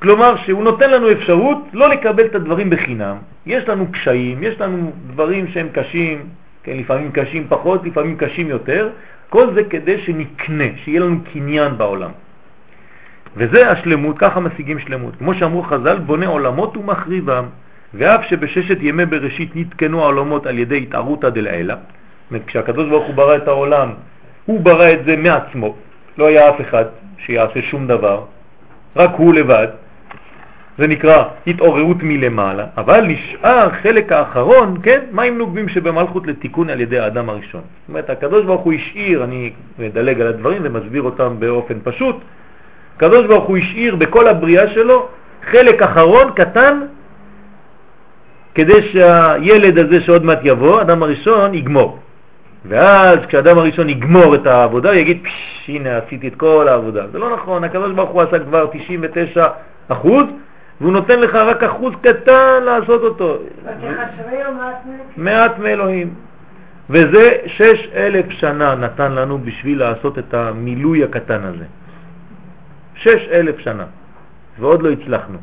כלומר שהוא נותן לנו אפשרות לא לקבל את הדברים בחינם. יש לנו קשיים, יש לנו דברים שהם קשים, כן, לפעמים קשים פחות, לפעמים קשים יותר, כל זה כדי שנקנה, שיהיה לנו קניין בעולם. וזה השלמות, ככה משיגים שלמות. כמו שאמרו חז"ל, בונה עולמות ומחריבם, ואף שבששת ימי בראשית נתקנו העולמות על ידי התערותא דלעילא, כשהקדוש ברוך הוא ברא את העולם, הוא ברא את זה מעצמו, לא היה אף אחד שיעשה שום דבר, רק הוא לבד, זה נקרא התעוררות מלמעלה, אבל נשאר חלק האחרון, כן, מים נוגבים שבמלכות לתיקון על ידי האדם הראשון. זאת אומרת, הקדוש ברוך הוא השאיר, אני מדלג על הדברים ומסביר אותם באופן פשוט, הקדוש ברוך הוא השאיר בכל הבריאה שלו חלק אחרון קטן כדי שהילד הזה שעוד מעט יבוא, האדם הראשון, יגמור. ואז כשאדם הראשון יגמור את העבודה, הוא יגיד, הנה עשיתי את כל העבודה. זה לא נכון, הקדוש ברוך הוא עשה כבר 99 אחוז, והוא נותן לך רק אחוז קטן לעשות אותו. מעט מאלוהים. וזה שש אלף שנה נתן לנו בשביל לעשות את המילוי הקטן הזה. שש אלף שנה, ועוד לא הצלחנו.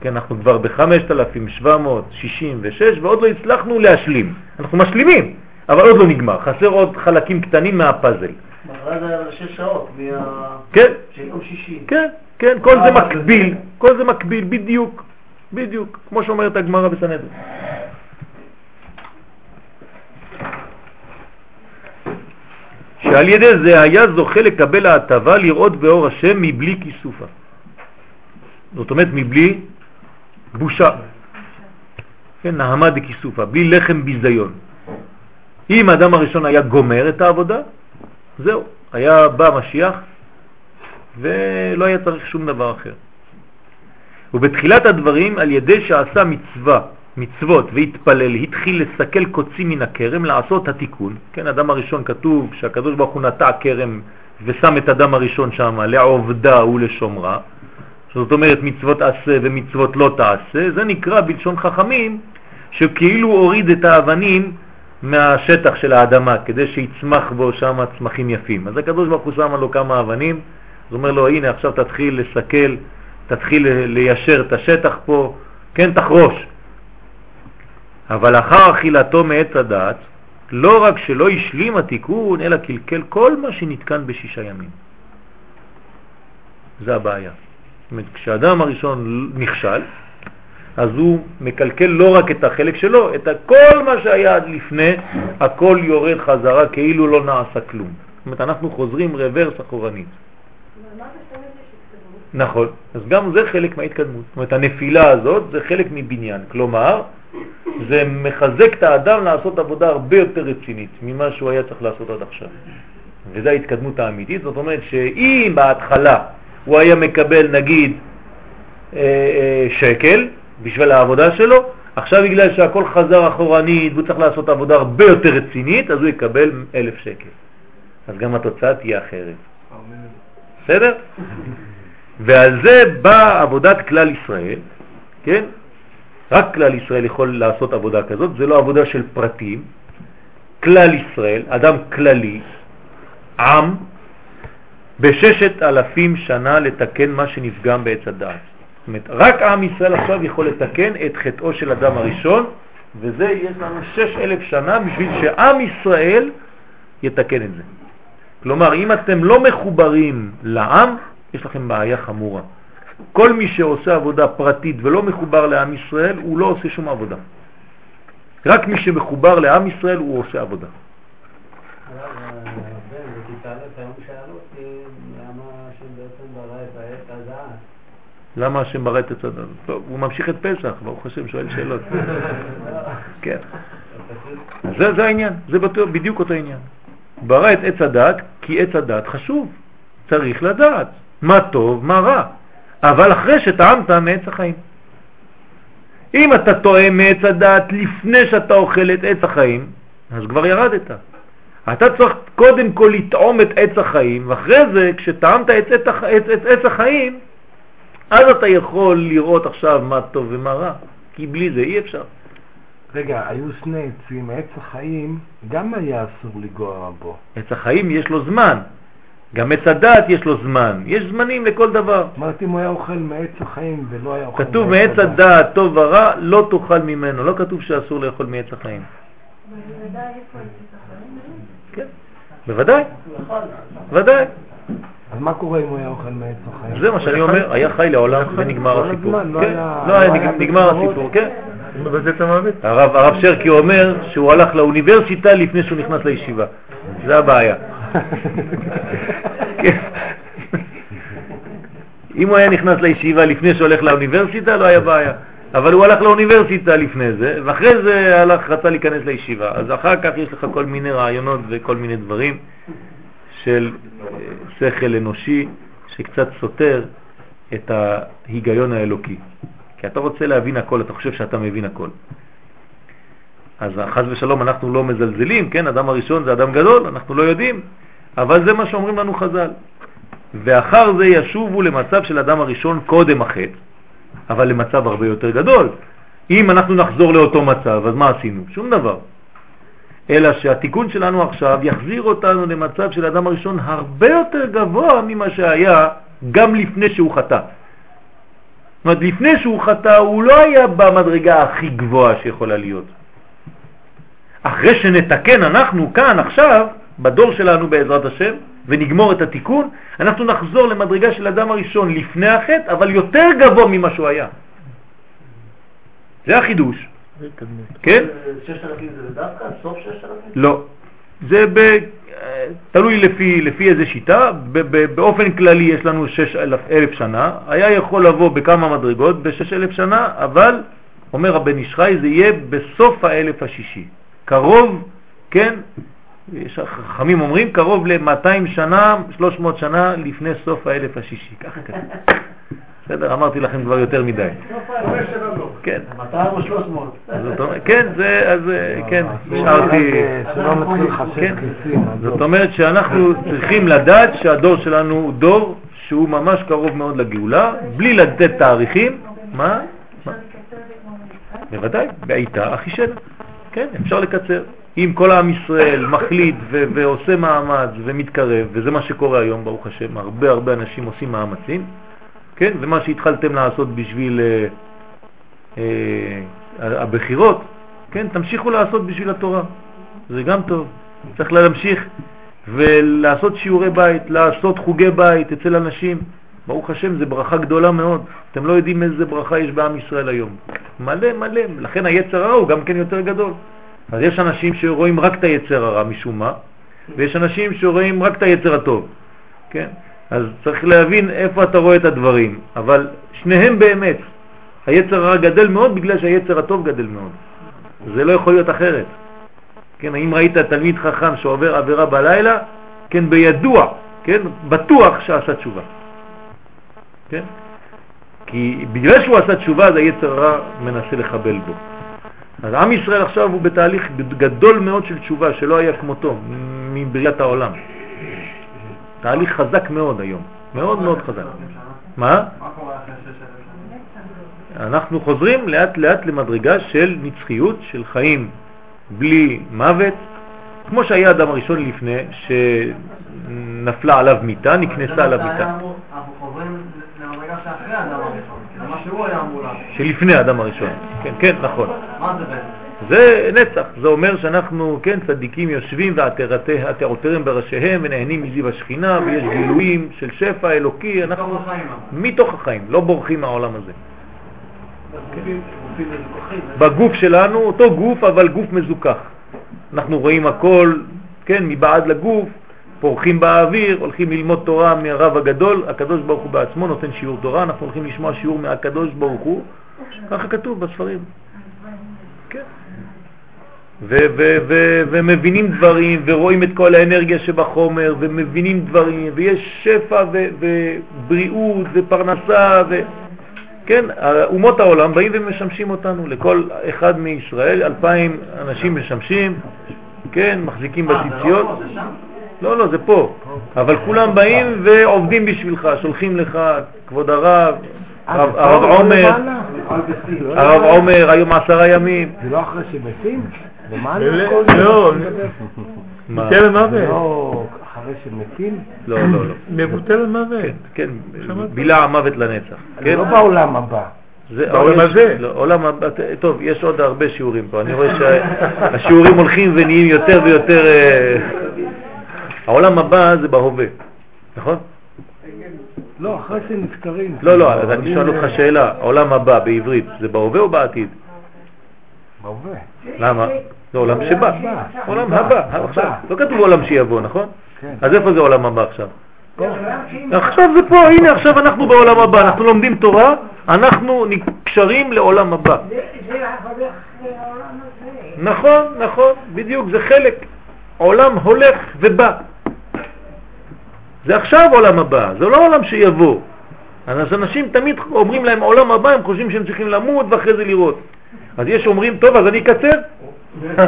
כן, אנחנו כבר ב-5766 ועוד לא הצלחנו להשלים. אנחנו משלימים, אבל עוד לא נגמר, חסר עוד חלקים קטנים מהפאזל. זה היה שש שעות, מה... כן, של יום שישי. כן, כן, כל זה מקביל, כל זה מקביל, בדיוק, בדיוק, כמו שאומרת הגמרא בסנהדרין. שעל ידי זה היה זוכה לקבל ההטבה לראות באור השם מבלי כיסופה. זאת אומרת, מבלי בושה. כן, נהמה דכיסופה, בלי לחם ביזיון. אם האדם הראשון היה גומר את העבודה, זהו, היה בא משיח ולא היה צריך שום דבר אחר. ובתחילת הדברים, על ידי שעשה מצווה, מצוות והתפלל, התחיל לסכל קוצים מן הכרם, לעשות התיקון. כן, אדם הראשון כתוב שהקדוש ברוך הוא נטע כרם ושם את אדם הראשון שם לעובדה ולשומרה. זאת אומרת מצוות עשה ומצוות לא תעשה, זה נקרא בלשון חכמים שכאילו הוריד את האבנים מהשטח של האדמה כדי שיצמח בו שם צמחים יפים. אז הקדוש ברוך הוא שם לו כמה אבנים, אז אומר לו הנה עכשיו תתחיל לסכל, תתחיל ליישר את השטח פה, כן תחרוש. אבל אחר אכילתו מעץ הדעת, לא רק שלא השלים התיקון, אלא קלקל כל מה שנתקן בשישה ימים. זה הבעיה. זאת אומרת, כשאדם הראשון נכשל, אז הוא מקלקל לא רק את החלק שלו, את כל מה שהיה עד לפני, הכל יורד חזרה כאילו לא נעשה כלום. זאת אומרת, אנחנו חוזרים רוורס אחורנית. נכון, אז גם זה חלק מההתקדמות. זאת אומרת, הנפילה הזאת זה חלק מבניין. כלומר, זה מחזק את האדם לעשות עבודה הרבה יותר רצינית ממה שהוא היה צריך לעשות עד עכשיו. וזו ההתקדמות האמיתית. זאת אומרת שאם בהתחלה הוא היה מקבל נגיד אה, אה, שקל בשביל העבודה שלו, עכשיו בגלל שהכל חזר אחורנית והוא צריך לעשות עבודה הרבה יותר רצינית, אז הוא יקבל אלף שקל. אז גם התוצאה תהיה אחרת. בסדר? ועל זה באה עבודת כלל ישראל, כן? רק כלל ישראל יכול לעשות עבודה כזאת, זה לא עבודה של פרטים. כלל ישראל, אדם כללי, עם, בששת אלפים שנה לתקן מה שנפגם בעץ הדעת. זאת אומרת, רק עם ישראל עכשיו יכול לתקן את חטאו של אדם הראשון, וזה יש לנו שש אלף שנה בשביל שעם ישראל יתקן את זה. כלומר, אם אתם לא מחוברים לעם, יש לכם בעיה חמורה. כל מי שעושה עבודה פרטית ולא מחובר לעם ישראל, הוא לא עושה שום עבודה. רק מי שמחובר לעם ישראל, הוא עושה עבודה. למה השם ברא את עץ הדעת? הוא ממשיך את פסח, ברוך השם שואל שאלות. כן. זה, זה העניין, זה בדיוק אותו עניין. ברא את עץ הדעת כי עץ הדעת חשוב, צריך לדעת מה טוב, מה רע. אבל אחרי שטעמת מעץ החיים. אם אתה טועה מעץ הדעת לפני שאתה אוכל את עץ החיים, אז כבר ירדת. אתה צריך קודם כל לטעום את עץ החיים, ואחרי זה, כשטעמת את עץ, את, את עץ החיים, אז אתה יכול לראות עכשיו מה טוב ומה רע, כי בלי זה אי אפשר. רגע, היו שני עצים, עץ החיים גם היה אסור לגוע בו. עץ החיים יש לו זמן, גם עץ הדת יש לו זמן, יש זמנים לכל דבר. אמרתי אם הוא היה אוכל מעץ החיים ולא היה אוכל כתוב מעץ הדעת טוב ורע לא תאכל ממנו, לא כתוב שאסור לאכול מעץ החיים. החיים? כן, בוודאי, בוודאי. אז מה קורה אם הוא היה אוכל מעץ החיים? זה מה שאני אומר, היה חי לעולם ונגמר הסיפור. לא כן, היה- לא היה, לא נגמר. הסיפור, כן. הרב שרקי אומר שהוא הלך לאוניברסיטה לפני שהוא נכנס לישיבה. זה הבעיה. כן. אם הוא היה נכנס לישיבה לפני שהולך לאוניברסיטה, לא היה בעיה. אבל הוא הלך לאוניברסיטה לפני זה, ואחרי זה הלך, רצה להיכנס לישיבה. אז אחר כך יש לך כל מיני רעיונות וכל מיני דברים של אה, שכל אנושי שקצת סותר את ההיגיון האלוקי. כי אתה רוצה להבין הכל, אתה חושב שאתה מבין הכל. אז חס ושלום אנחנו לא מזלזלים, כן, אדם הראשון זה אדם גדול, אנחנו לא יודעים, אבל זה מה שאומרים לנו חז"ל. ואחר זה ישובו למצב של אדם הראשון קודם החטא, אבל למצב הרבה יותר גדול. אם אנחנו נחזור לאותו מצב, אז מה עשינו? שום דבר. אלא שהתיקון שלנו עכשיו יחזיר אותנו למצב של אדם הראשון הרבה יותר גבוה ממה שהיה גם לפני שהוא חטא. זאת אומרת, לפני שהוא חטא הוא לא היה במדרגה הכי גבוהה שיכולה להיות. אחרי שנתקן אנחנו כאן עכשיו, בדור שלנו בעזרת השם, ונגמור את התיקון, אנחנו נחזור למדרגה של אדם הראשון לפני החטא, אבל יותר גבוה ממה שהוא היה. זה החידוש, כן? ששת אלפים זה דווקא? סוף ששת אלפים? לא. זה ב... אה, תלוי לפי, לפי איזה שיטה, ב, ב, באופן כללי יש לנו 6,000 שנה, היה יכול לבוא בכמה מדרגות ב-6,000 שנה, אבל, אומר הבן איש חי, זה יהיה בסוף האלף השישי. קרוב, כן, חכמים אומרים, קרוב ל-200 שנה, 300 שנה לפני סוף האלף השישי, ככה כתוב. בסדר, אמרתי לכם כבר יותר מדי. כן. 200 או 300? זאת אומרת, כן, זה, אז אה, כן, לא, השארתי, כן. זאת אומרת שאנחנו צריכים לדעת שהדור שלנו הוא דור שהוא ממש קרוב מאוד לגאולה, בלי לתת תאריכים, מה? בוודאי, בעיטה אחישנה, כן, אפשר לקצר. אם כל עם ישראל מחליט ו- ועושה מאמץ ומתקרב, וזה מה שקורה היום, ברוך השם, הרבה הרבה אנשים עושים מאמצים, כן, זה מה שהתחלתם לעשות בשביל אה, אה, הבחירות, כן, תמשיכו לעשות בשביל התורה, זה גם טוב, צריך להמשיך ולעשות שיעורי בית, לעשות חוגי בית אצל אנשים, ברוך השם, זה ברכה גדולה מאוד, אתם לא יודעים איזה ברכה יש בעם ישראל היום, מלא מלא, לכן היצר הרע הוא גם כן יותר גדול. אז יש אנשים שרואים רק את היצר הרע משום מה, ויש אנשים שרואים רק את היצר הטוב, כן? אז צריך להבין איפה אתה רואה את הדברים, אבל שניהם באמת, היצר הרע גדל מאוד בגלל שהיצר הטוב גדל מאוד. זה לא יכול להיות אחרת. כן, אם ראית תלמיד חכם שעובר עבירה בלילה, כן, בידוע, כן, בטוח שעשה תשובה. כן? כי בגלל שהוא עשה תשובה, אז היצר הרע מנסה לחבל בו. אז עם ישראל עכשיו הוא בתהליך גדול מאוד של תשובה שלא היה כמותו מבריאת העולם. תהליך חזק מאוד היום, מאוד מאוד חזק. מה? אנחנו חוזרים לאט לאט למדרגה של נצחיות, של חיים בלי מוות, כמו שהיה האדם הראשון לפני, שנפלה עליו מיטה, נקנסה עליו מיטה. אנחנו חוזרים למדרגה שאחרי האדם הראשון, זה מה שהוא היה אמור לעשות. שלפני האדם הראשון. כן, כן, נכון. מה זה בעצם? זה נצח, זה אומר שאנחנו, כן, צדיקים יושבים ועטרותיהם בראשיהם ונהנים מזיו השכינה ויש גילויים של שפע אלוקי, אנחנו מתוך החיים. לא בורחים מהעולם הזה. בגוף שלנו, אותו גוף, אבל גוף מזוכח. אנחנו רואים הכל, כן, מבעד לגוף, פורחים באוויר, הולכים ללמוד תורה מהרב הגדול, הקדוש ברוך הוא בעצמו נותן שיעור תורה, אנחנו הולכים לשמוע שיעור מהקדוש ברוך הוא, ככה כתוב בספרים. כן. ומבינים דברים, ורואים את כל האנרגיה שבחומר, ומבינים דברים, ויש שפע ובריאות ופרנסה, ו- כן, אומות העולם באים ומשמשים אותנו, לכל אחד מישראל, אלפיים אנשים משמשים, כן, מחזיקים בציציות. לא, לא, זה פה. אבל כולם באים ועובדים בשבילך, שולחים לך, כבוד הרב, הרב הרב עומר, לא הרב עומר, היום עשרה ימים. זה לא אחרי שמתים? לא, לא כל לא, זה? מבוטל המוות. לא אחרי שמתים? לא, לא, לא. מבוטל המוות. כן, כן? בילה המוות לנצח. זה כן? לא בעולם הבא. זה- בעולם יש- הזה. לא, עולם הבא, טוב, יש עוד הרבה שיעורים פה, אני רואה שהשיעורים הולכים ונהיים יותר ויותר... אה, העולם הבא זה בהווה, נכון? לא, אחרי שנפטרים. לא, לא, אז אני שואל אותך שאלה, העולם הבא בעברית זה בהווה או בעתיד? בהווה. למה? זה עולם שבא. עולם הבא. עכשיו. לא כתוב עולם שיבוא, נכון? כן. אז איפה זה עולם הבא עכשיו? עכשיו זה פה, הנה עכשיו אנחנו בעולם הבא, אנחנו לומדים תורה, אנחנו נקשרים לעולם הבא. נכון, נכון, בדיוק, זה חלק. עולם הולך ובא. זה עכשיו עולם הבא, זה לא עולם שיבוא. אז אנשים תמיד אומרים להם עולם הבא, הם חושבים שהם צריכים למות ואחרי זה לראות. אז יש אומרים, טוב, אז אני אקצר.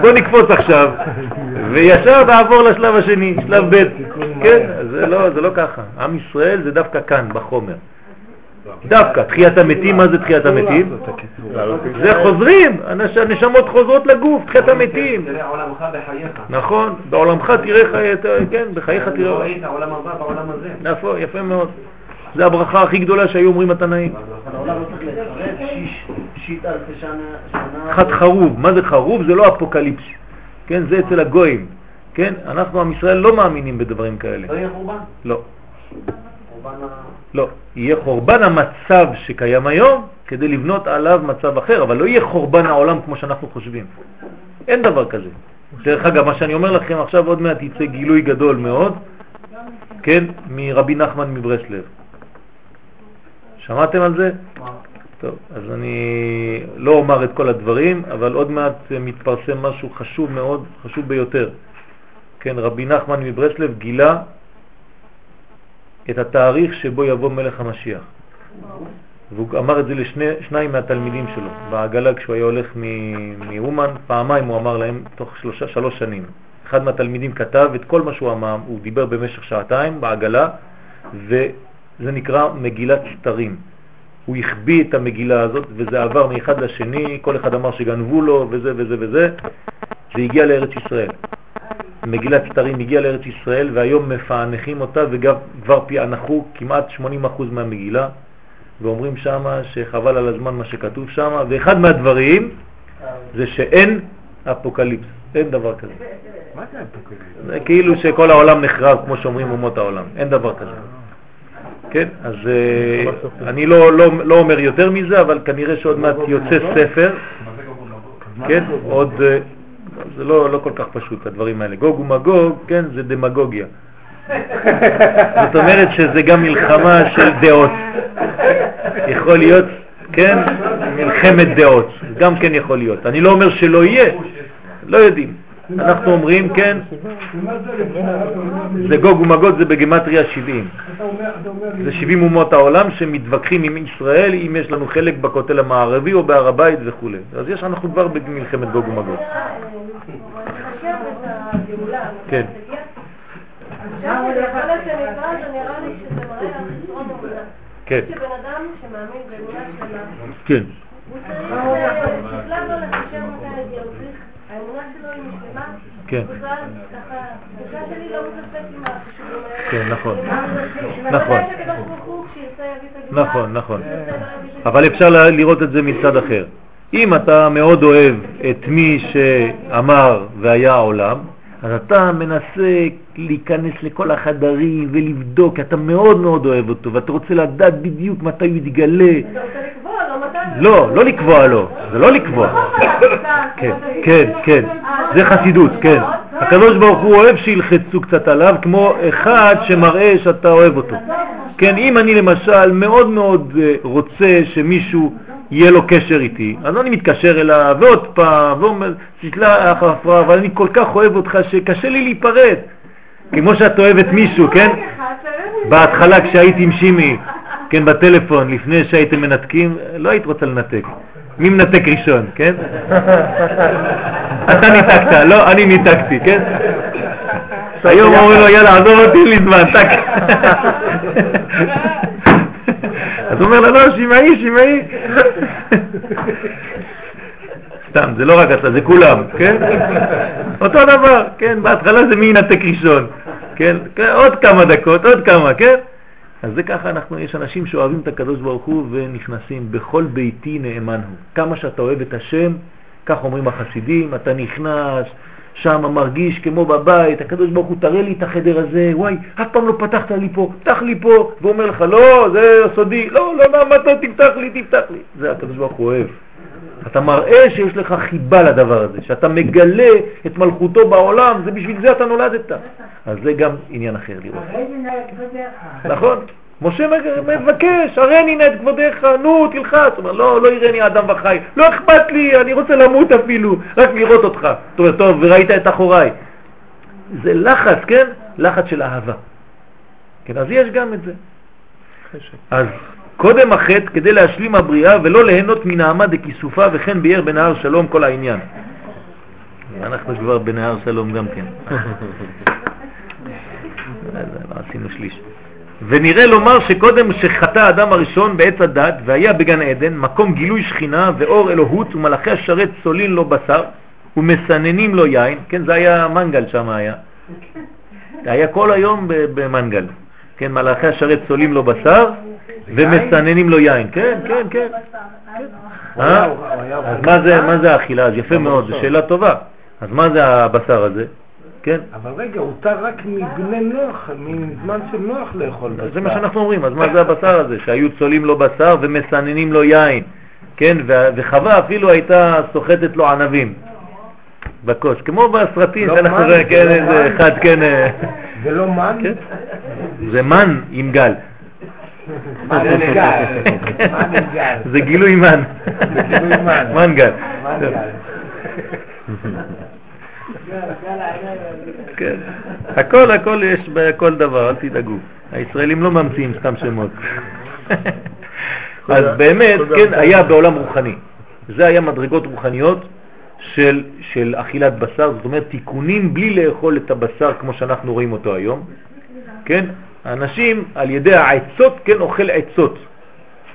בוא נקפוץ עכשיו, וישר נעבור לשלב השני, שלב ב'. כן, זה לא, זה לא ככה. עם ישראל זה דווקא כאן, בחומר. דווקא, תחיית המתים, מה זה תחיית המתים? זה חוזרים, הנש- הנשמות חוזרות לגוף, תחיית המתים. תראה עולמך בחייך. נכון, בעולמך תראה כן, בחייך לא תראה. ראית העולם הבא בעולם הזה. יפה, מאוד. זה הברכה הכי גדולה שהיו אומרים התנאים. לא. שנה- חד חרוב, מה זה חרוב? זה לא אפוקליפס, כן, זה אצל הגויים, כן, אנחנו עם ישראל לא מאמינים בדברים כאלה, לא יהיה חורבן? לא. לא, יהיה חורבן המצב שקיים היום כדי לבנות עליו מצב אחר, אבל לא יהיה חורבן העולם כמו שאנחנו חושבים, אין דבר כזה. דרך אגב, מה שאני אומר לכם עכשיו עוד מעט יצא גילוי גדול מאוד, כן, מרבי נחמן מברסלב. שמעתם על זה? טוב, אז אני לא אומר את כל הדברים, אבל עוד מעט מתפרסם משהו חשוב מאוד, חשוב ביותר. כן, רבי נחמן מברסלב גילה את התאריך שבו יבוא מלך המשיח. והוא אמר את זה לשניים מהתלמידים שלו. בעגלה כשהוא היה הולך מאומן, פעמיים הוא אמר להם תוך שלושה, שלוש שנים. אחד מהתלמידים כתב את כל מה שהוא אמר, הוא דיבר במשך שעתיים בעגלה, וזה נקרא מגילת סתרים. הוא החביא את המגילה הזאת, וזה עבר מאחד לשני, כל אחד אמר שגנבו לו, וזה וזה וזה, זה הגיע לארץ ישראל. מגילת סתרים הגיעה לארץ ישראל, והיום מפענחים אותה, וכבר פענחו כמעט 80% מהמגילה, ואומרים שמה שחבל על הזמן מה שכתוב שמה, ואחד מהדברים זה שאין אפוקליפס, אין דבר כזה. מה זה אפוקליפס? זה כאילו שכל העולם נחרב, כמו שאומרים אומות העולם, אין דבר כזה. כן, אז אה, אני לא, לא, לא אומר יותר מזה, אבל כנראה שעוד מעט יוצא ספר, כן, עוד, אה, זה לא, לא כל כך פשוט הדברים האלה. גוג ומגוג, כן, זה דמגוגיה. זאת אומרת שזה גם מלחמה של דעות. יכול להיות, כן, מלחמת דעות, גם כן יכול להיות. אני לא אומר שלא יהיה, לא יודעים. אנחנו אומרים, כן, זה גוג ומגוג, זה בגמטריה 70. אתה אומר, אתה אומר לי, זה 70 אומות העולם שמתווכחים עם ישראל אם יש לנו חלק בכותל המערבי או בהר הבית וכו'. אז יש, אנחנו כבר במלחמת גוג ומגוג. כן, כן, כן. שלי לא. כן, נכון. נכון. נכון. נכון, נכון. אבל אפשר לראות את זה מצד אחר. אם אתה מאוד אוהב את מי שאמר והיה העולם, אז אתה מנסה להיכנס לכל החדרים ולבדוק, אתה מאוד מאוד אוהב אותו, ואתה רוצה לדעת בדיוק מתי הוא יתגלה. אתה רוצה לקבוע לו מתי? לא, לא לקבוע לו, זה לא לקבוע. כן, כן, כן, זה חסידות, כן. הקדוש ברוך הוא אוהב שילחצו קצת עליו, כמו אחד שמראה שאתה אוהב אותו. כן, אם אני למשל מאוד מאוד אה, רוצה שמישהו יהיה לו קשר איתי, אז אני מתקשר אליו ועוד פעם, ואומר, תסלח הפרעה, אבל אני כל כך אוהב אותך שקשה לי להיפרד. כמו שאת אוהבת מישהו, כן? בהתחלה כשהייתי עם שימי, כן, בטלפון, לפני שהייתם מנתקים, לא היית רוצה לנתק. מי מנתק ראשון, כן? אתה ניתקת, לא, אני ניתקתי, כן? היום אומרים לו, יאללה, עזוב אותי, אין לי זמן, טק. אז הוא אומר לו, לא, שמעי, שמעי. סתם, זה לא רק אתה, זה כולם, כן? אותו דבר, כן? בהתחלה זה מי ינתק ראשון? כן? עוד כמה דקות, עוד כמה, כן? אז זה ככה אנחנו, יש אנשים שאוהבים את הקדוש ברוך הוא ונכנסים, בכל ביתי נאמן הוא. כמה שאתה אוהב את השם, כך אומרים החסידים, אתה נכנס, שם מרגיש כמו בבית, הקדוש ברוך הוא תראה לי את החדר הזה, וואי, אף פעם לא פתחת לי פה, פתח לי פה, ואומר לך, לא, זה סודי, לא, לא, למה אתה תפתח לי, תפתח לי. זה הקדוש ברוך הוא אוהב. אתה מראה שיש לך חיבה לדבר הזה, שאתה מגלה את מלכותו בעולם, זה בשביל זה אתה נולדת. אז זה גם עניין אחר לראות. נכון. משה מבקש, הראני נא את כבודך, נו, תלחץ. הוא אומר, לא, לא יראני אדם וחי, לא אכפת לי, אני רוצה למות אפילו, רק לראות אותך. טוב, טוב, וראית את אחוריי. זה לחץ, כן? לחץ של אהבה. כן, אז יש גם את זה. אז קודם החטא כדי להשלים הבריאה ולא ליהנות מנעמה דכיסופה וכן ביער בנהר שלום כל העניין. אנחנו כבר בנהר שלום גם כן. לא עשינו שליש. ונראה לומר שקודם שחטא האדם הראשון בעץ הדת והיה בגן עדן מקום גילוי שכינה ואור אלוהות ומלאכי השרת צולין לו בשר ומסננים לו יין, כן זה היה מנגל שם היה, זה היה כל היום במנגל, כן מלאכי השרת צולים לו בשר ומסננים לו יין, כן, כן, כן. אה? אז מה זה האכילה? אז יפה מאוד, זו שאלה טובה. אז מה זה הבשר הזה? כן? אבל רגע, הותר רק מבני נוח, מזמן של נוח לאכול בשר. זה מה שאנחנו אומרים, אז מה זה הבשר הזה? שהיו צולים לו בשר ומסננים לו יין, כן? וחווה אפילו הייתה סוחטת לו ענבים בכוס, כמו בסרטים לא שאנחנו מן, רואים, כן, לא איזה מן. אחד, כן, אה, זה לא מן? כן? זה מן עם גל. מן. מן. זה גילוי מן. זה גילוי מן. מן גל. מן טוב. גל. כן. הכל, הכל יש בכל דבר, אל תדאגו. הישראלים לא ממציאים סתם שמות. אז באמת, כן, היה בעולם רוחני. זה היה מדרגות רוחניות של, של אכילת בשר, זאת אומרת תיקונים בלי לאכול את הבשר כמו שאנחנו רואים אותו היום. כן? האנשים על ידי העצות, כן, אוכל עצות.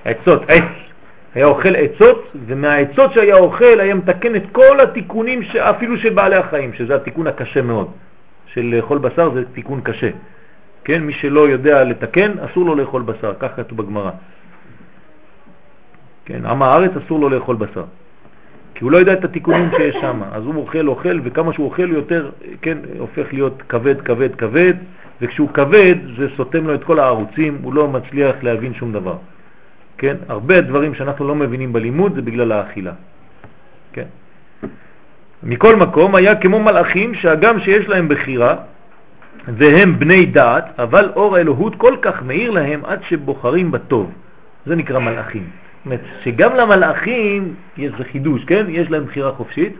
עצות, עץ. היה אוכל עצות, ומהעצות שהיה אוכל היה מתקן את כל התיקונים. אפילו של בעלי החיים, שזה התיקון הקשה מאוד. של לאכול בשר זה תיקון קשה. כן, מי שלא יודע לתקן, אסור לו לאכול בשר, כך כתוב בגמרא. כן, עם הארץ אסור לו לאכול בשר. כי הוא לא יודע את התיקונים שיש שם, אז הוא אוכל, אוכל, וכמה שהוא אוכל יותר, כן, הופך להיות כבד, כבד, כבד, וכשהוא כבד זה סותם לו את כל הערוצים, הוא לא מצליח להבין שום דבר. כן, הרבה דברים שאנחנו לא מבינים בלימוד זה בגלל האכילה. כן. מכל מקום היה כמו מלאכים שהגם שיש להם בחירה והם בני דעת, אבל אור האלוהות כל כך מאיר להם עד שבוחרים בטוב. זה נקרא מלאכים. זאת אומרת שגם למלאכים יש זה חידוש, כן? יש להם בחירה חופשית,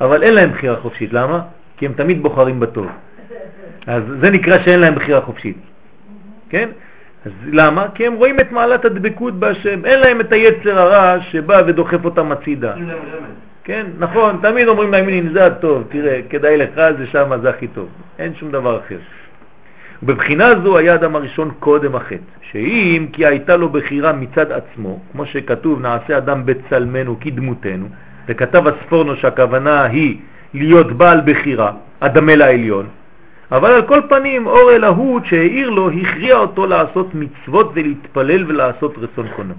אבל אין להם בחירה חופשית. למה? כי הם תמיד בוחרים בטוב. אז זה נקרא שאין להם בחירה חופשית. כן? אז למה? כי הם רואים את מעלת הדבקות בהשם, אין להם את היצר הרע שבא ודוחף אותם הצידה. כן, נכון, תמיד אומרים לימינים, זה הטוב, תראה, כדאי לך, זה שם, זה הכי טוב. אין שום דבר אחר. ובבחינה זו היה האדם הראשון קודם החטא, שאם כי הייתה לו בחירה מצד עצמו, כמו שכתוב, נעשה אדם בצלמנו כדמותנו, וכתב הספורנו שהכוונה היא להיות בעל בחירה, הדמה לעליון, אבל על כל פנים אור אלוהות שהאיר לו הכריע אותו לעשות מצוות ולהתפלל ולעשות רצון קונו.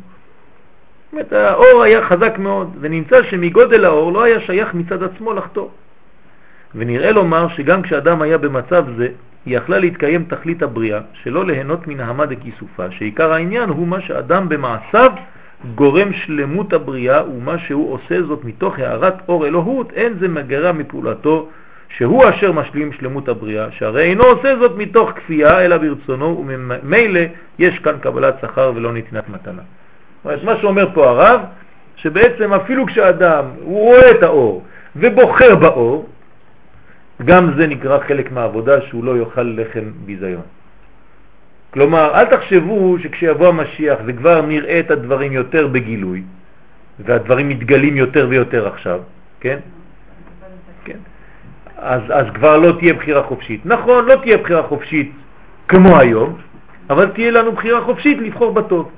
זאת אומרת, האור היה חזק מאוד, ונמצא שמגודל האור לא היה שייך מצד עצמו לחתור. ונראה לומר שגם כשאדם היה במצב זה, היא יכלה להתקיים תכלית הבריאה, שלא ליהנות מן ההמה דכיסופה, שעיקר העניין הוא מה שאדם במעשיו גורם שלמות הבריאה, ומה שהוא עושה זאת מתוך הערת אור אלוהות, אין זה מגרה מפעולתו, שהוא אשר משלים שלמות הבריאה, שהרי אינו עושה זאת מתוך כפייה, אלא ברצונו, וממילא יש כאן קבלת שכר ולא נתינת מתנה. אומרת, מה שאומר פה הרב, שבעצם אפילו כשאדם הוא רואה את האור ובוחר באור, גם זה נקרא חלק מהעבודה שהוא לא יאכל לחם ביזיון. כלומר, אל תחשבו שכשיבוא המשיח וכבר נראה את הדברים יותר בגילוי, והדברים מתגלים יותר ויותר עכשיו, כן? כן. אז, אז כבר לא תהיה בחירה חופשית. נכון, לא תהיה בחירה חופשית כמו היום, אבל תהיה לנו בחירה חופשית לבחור בטוב.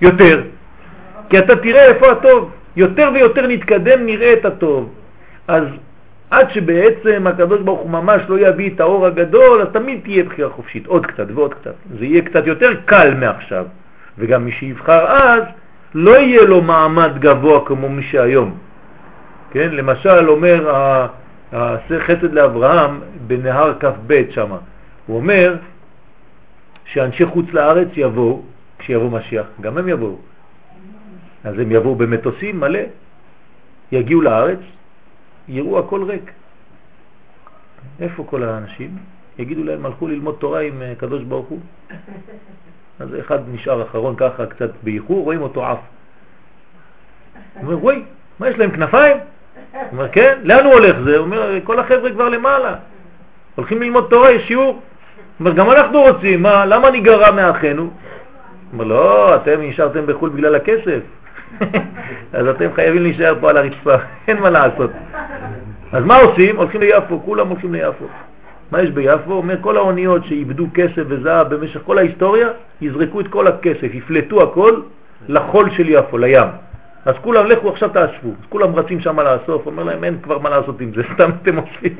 יותר. כי אתה תראה איפה הטוב. יותר ויותר נתקדם נראה את הטוב. אז עד שבעצם הקדוש ברוך הוא ממש לא יביא את האור הגדול, אז תמיד תהיה בחירה חופשית, עוד קצת ועוד קצת. זה יהיה קצת יותר קל מעכשיו. וגם מי שיבחר אז, לא יהיה לו מעמד גבוה כמו מי שהיום. כן, למשל אומר חסד לאברהם בנהר כ"ב שם, הוא אומר שאנשי חוץ לארץ יבואו, כשיבוא משיח, גם הם יבואו. אז הם יבואו במטוסים מלא, יגיעו לארץ, יראו הכל ריק. איפה כל האנשים? יגידו להם, הלכו ללמוד תורה עם אה, קדוש ברוך הוא. אז אחד נשאר אחרון ככה קצת באיחור, רואים אותו עף. הוא אומר, וואי, מה יש להם כנפיים? הוא אומר, כן, לאן הוא הולך זה? הוא אומר, כל החבר'ה כבר למעלה. הולכים ללמוד תורה, יש שיעור. הוא אומר, גם אנחנו רוצים, מה, למה נגרע מאחינו? אומר, לא, אתם נשארתם בחו"ל בגלל הכסף. אז אתם חייבים להישאר פה על הרצפה, אין מה לעשות. אז מה עושים? הולכים ליפו, כולם הולכים ליפו. מה יש ביפו? אומר כל האוניות שאיבדו כסף וזהב במשך כל ההיסטוריה, יזרקו את כל הכסף, יפלטו הכל לחול של יפו, לים. אז כולם לכו עכשיו תאספו. אז כולם רצים שם לאסוף, אומר להם אין כבר מה לעשות עם זה, סתם אתם עושים.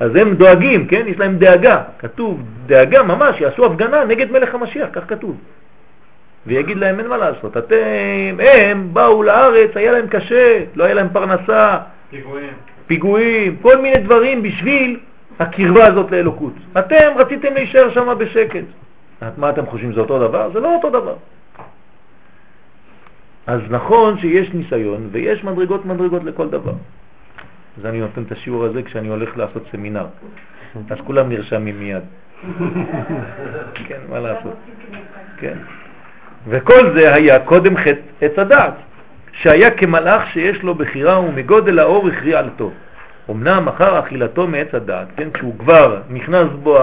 אז הם דואגים, כן? יש להם דאגה. כתוב דאגה ממש, יעשו הפגנה נגד מלך המשיח, כך כתוב. ויגיד להם אין מה לעשות. אתם, הם באו לארץ, היה להם קשה, לא היה להם פרנסה, פיגועים. פיגועים, כל מיני דברים בשביל הקרבה הזאת לאלוקות. אתם רציתם להישאר שם בשקט. מה אתם חושבים, זה אותו דבר? זה לא אותו דבר. אז נכון שיש ניסיון ויש מדרגות מדרגות לכל דבר. אז אני נותן את השיעור הזה כשאני הולך לעשות סמינר. אז כולם נרשמים מיד. כן, מה לעשות? כן. וכל זה היה קודם חטא עץ הדעת, שהיה כמלאך שיש לו בחירה ומגודל האור הכריע על טוב. אמנם אחר אכילתו מעץ הדעת, כן, כשהוא כבר נכנס בו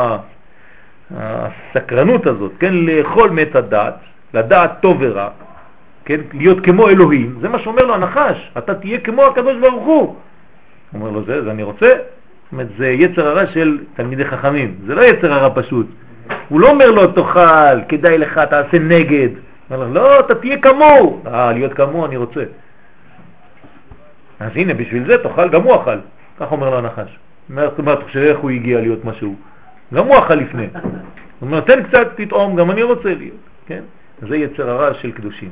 הסקרנות הזאת, כן, לאכול מעץ הדעת, לדעת טוב ורע, כן, להיות כמו אלוהים, זה מה שאומר לו הנחש, אתה תהיה כמו הקדוש ברוך הוא. אומר לו, זה, זה אני רוצה. זאת אומרת, זה יצר הרע של תלמידי חכמים, זה לא יצר הרע פשוט. הוא לא אומר לו, תאכל, כדאי לך, תעשה נגד. אומר לו, לא, אתה תהיה כמוהו. אה, להיות כמוהו אני רוצה. אז הנה, בשביל זה תאכל, גם הוא אכל. כך אומר לו הנחש. זאת אומרת, איך הוא הגיע להיות משהו? גם הוא אכל לפני. הוא אומר, תן קצת, תטעום, גם אני רוצה להיות. כן? זה יצר הרע של קדושים.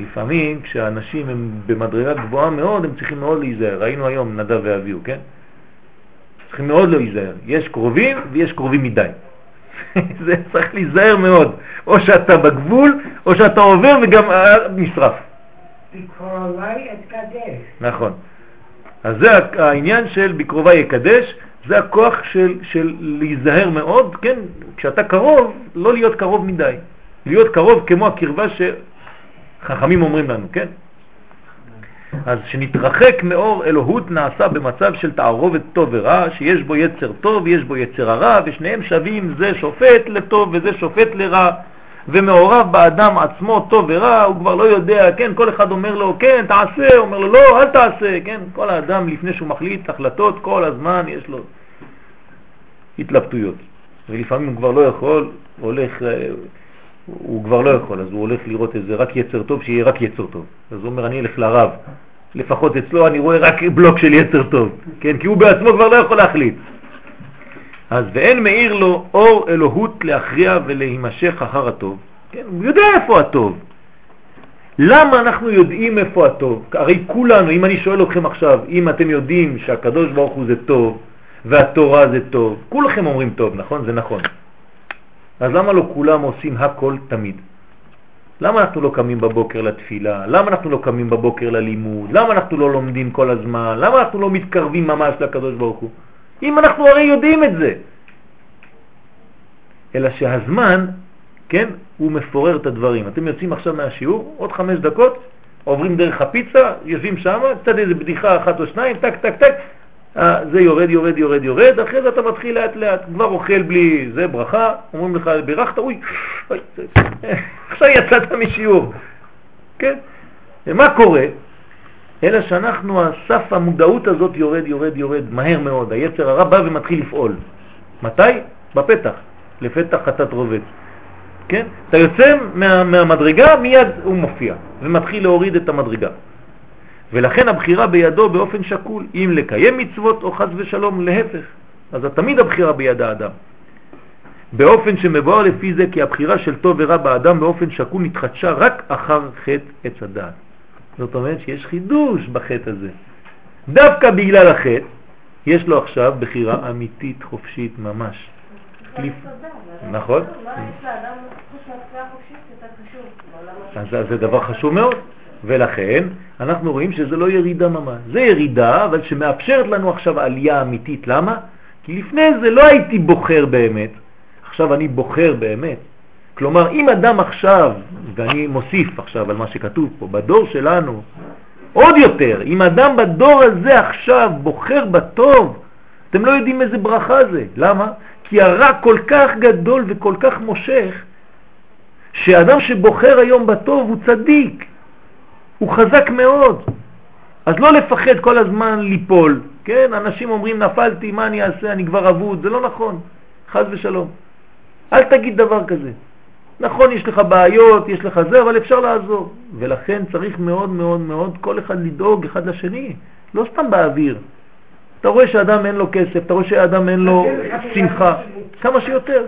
לפעמים כשאנשים הם במדרגה גבוהה מאוד, הם צריכים מאוד להיזהר. ראינו היום נדב ואביהו, כן? צריכים מאוד להיזהר. יש קרובים ויש קרובים מדי. זה צריך להיזהר מאוד. או שאתה בגבול, או שאתה עובר וגם נשרף. בקרובי אתקדש. נכון. אז זה העניין של בקרובי יקדש, זה הכוח של, של להיזהר מאוד, כן? כשאתה קרוב, לא להיות קרוב מדי. להיות קרוב כמו הקרבה שחכמים אומרים לנו, כן? אז שנתרחק מאור אלוהות נעשה במצב של תערובת טוב ורע, שיש בו יצר טוב ויש בו יצר הרע, ושניהם שווים, זה שופט לטוב וזה שופט לרע, ומעורב באדם עצמו טוב ורע, הוא כבר לא יודע, כן, כל אחד אומר לו, כן, תעשה, אומר לו, לא, אל תעשה, כן, כל האדם לפני שהוא מחליט החלטות, כל הזמן יש לו התלבטויות, ולפעמים הוא כבר לא יכול, הולך, אה, הוא כבר לא יכול, אז הוא הולך לראות איזה רק יצר טוב, שיהיה רק יצר טוב. אז הוא אומר, אני אלך לרב, לפחות אצלו אני רואה רק בלוק של יצר טוב, כן? כי הוא בעצמו כבר לא יכול להחליט. אז ואין מאיר לו אור אלוהות להכריע ולהימשך אחר הטוב. כן, הוא יודע איפה הטוב. למה אנחנו יודעים איפה הטוב? הרי כולנו, אם אני שואל אתכם עכשיו, אם אתם יודעים שהקדוש ברוך הוא זה טוב והתורה זה טוב, כולכם אומרים טוב, נכון? זה נכון. אז למה לא כולם עושים הכל תמיד? למה אנחנו לא קמים בבוקר לתפילה? למה אנחנו לא קמים בבוקר ללימוד? למה אנחנו לא לומדים כל הזמן? למה אנחנו לא מתקרבים ממש לקדוש ברוך הוא? אם אנחנו הרי יודעים את זה. אלא שהזמן, כן, הוא מפורר את הדברים. אתם יוצאים עכשיו מהשיעור, עוד חמש דקות, עוברים דרך הפיצה, יושבים שם, קצת איזה בדיחה אחת או שניים, טק, טק, טק, זה יורד, יורד, יורד, יורד, אחרי זה אתה מתחיל לאט לאט, כבר אוכל בלי זה ברכה, אומרים לך בירכת, אוי עכשיו יצאת משיעור, כן? ומה קורה? אלא שאנחנו, הסף המודעות הזאת יורד, יורד, יורד מהר מאוד, היצר הרע בא ומתחיל לפעול. מתי? בפתח, לפתח חטאת רובץ. כן? אתה יוצא מה, מהמדרגה, מיד הוא מופיע ומתחיל להוריד את המדרגה. ולכן הבחירה בידו באופן שקול, אם לקיים מצוות או חז ושלום, להפך. אז תמיד הבחירה ביד האדם. באופן שמבואר לפי זה כי הבחירה של טוב ורע באדם באופן שקול נתחדשה רק אחר חטא עץ הדעת. זאת אומרת שיש חידוש בחטא הזה. דווקא בגלל החטא, יש לו עכשיו בחירה אמיתית, חופשית ממש. נכון. אז זה דבר חשוב מאוד, ולכן אנחנו רואים שזה לא ירידה ממש. זה ירידה, אבל שמאפשרת לנו עכשיו עלייה אמיתית. למה? כי לפני זה לא הייתי בוחר באמת, עכשיו אני בוחר באמת. כלומר, אם אדם עכשיו, ואני מוסיף עכשיו על מה שכתוב פה, בדור שלנו, עוד יותר, אם אדם בדור הזה עכשיו בוחר בטוב, אתם לא יודעים איזה ברכה זה. למה? כי הרע כל כך גדול וכל כך מושך, שאדם שבוחר היום בטוב הוא צדיק, הוא חזק מאוד. אז לא לפחד כל הזמן ליפול, כן? אנשים אומרים נפלתי, מה אני אעשה, אני כבר אבוד, זה לא נכון, חז ושלום. אל תגיד דבר כזה. נכון, יש לך בעיות, יש לך זה, אבל אפשר לעזור. ולכן צריך מאוד מאוד מאוד כל אחד לדאוג אחד לשני, לא סתם באוויר. אתה רואה שאדם אין לו כסף, אתה רואה שאדם אין לו שמחה, כמה שיותר.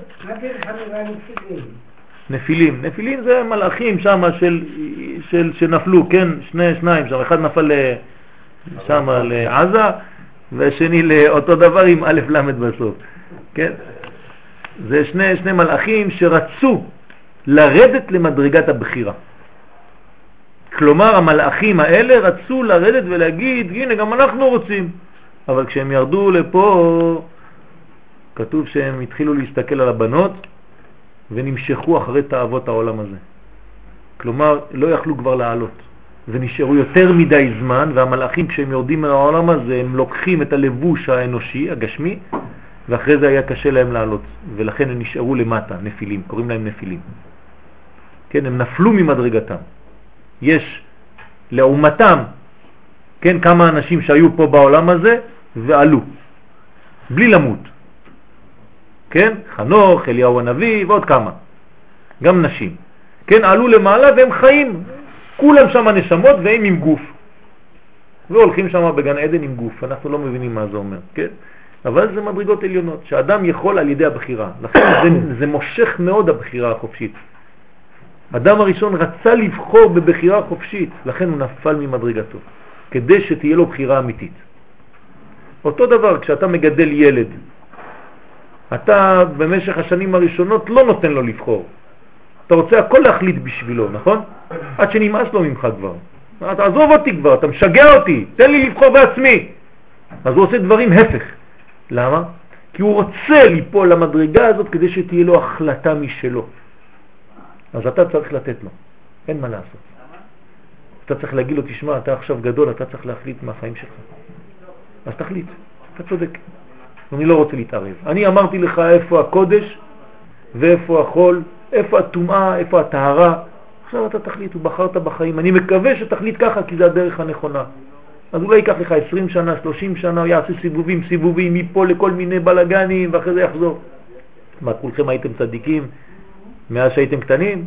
נפילים, נפילים זה מלאכים שם של, של, שנפלו, כן, שני, שניים שם, אחד נפל שם לעזה והשני לאותו דבר עם א' ל' בסוף, כן? זה שני, שני מלאכים שרצו לרדת למדרגת הבחירה. כלומר, המלאכים האלה רצו לרדת ולהגיד, הנה, גם אנחנו רוצים. אבל כשהם ירדו לפה, כתוב שהם התחילו להסתכל על הבנות ונמשכו אחרי תאוות העולם הזה. כלומר, לא יכלו כבר לעלות, ונשארו יותר מדי זמן, והמלאכים כשהם יורדים מהעולם הזה, הם לוקחים את הלבוש האנושי, הגשמי, ואחרי זה היה קשה להם לעלות, ולכן הם נשארו למטה, נפילים, קוראים להם נפילים. כן, הם נפלו ממדרגתם. יש לעומתם, כן, כמה אנשים שהיו פה בעולם הזה ועלו, בלי למות. כן, חנוך, אליהו הנביא ועוד כמה, גם נשים. כן, עלו למעלה והם חיים, כולם שם נשמות והם עם גוף. והולכים שם בגן עדן עם גוף, אנחנו לא מבינים מה זה אומר, כן? אבל זה מדרגות עליונות, שאדם יכול על ידי הבחירה. לכן זה, זה מושך מאוד הבחירה החופשית. אדם הראשון רצה לבחור בבחירה חופשית, לכן הוא נפל ממדרגתו, כדי שתהיה לו בחירה אמיתית. אותו דבר, כשאתה מגדל ילד, אתה במשך השנים הראשונות לא נותן לו לבחור. אתה רוצה הכל להחליט בשבילו, נכון? עד שנמאס לו ממך כבר. תעזוב אותי כבר, אתה משגע אותי, תן לי לבחור בעצמי. אז הוא עושה דברים הפך. למה? כי הוא רוצה ליפול למדרגה הזאת כדי שתהיה לו החלטה משלו. אז אתה צריך לתת לו, אין מה לעשות. אתה צריך להגיד לו, תשמע, אתה עכשיו גדול, אתה צריך להחליט מהחיים שלך. אז תחליט, אתה צודק. אני לא רוצה להתערב. אני אמרתי לך איפה הקודש ואיפה החול, איפה הטומאה, איפה הטהרה. עכשיו אתה תחליט, ובחרת בחיים. אני מקווה שתחליט ככה, כי זה הדרך הנכונה. אז אולי ייקח לך 20 שנה, 30 שנה, הוא יעשה סיבובים, סיבובים, מפה לכל מיני בלגנים, ואחרי זה יחזור. מה, כולכם הייתם צדיקים מאז שהייתם קטנים?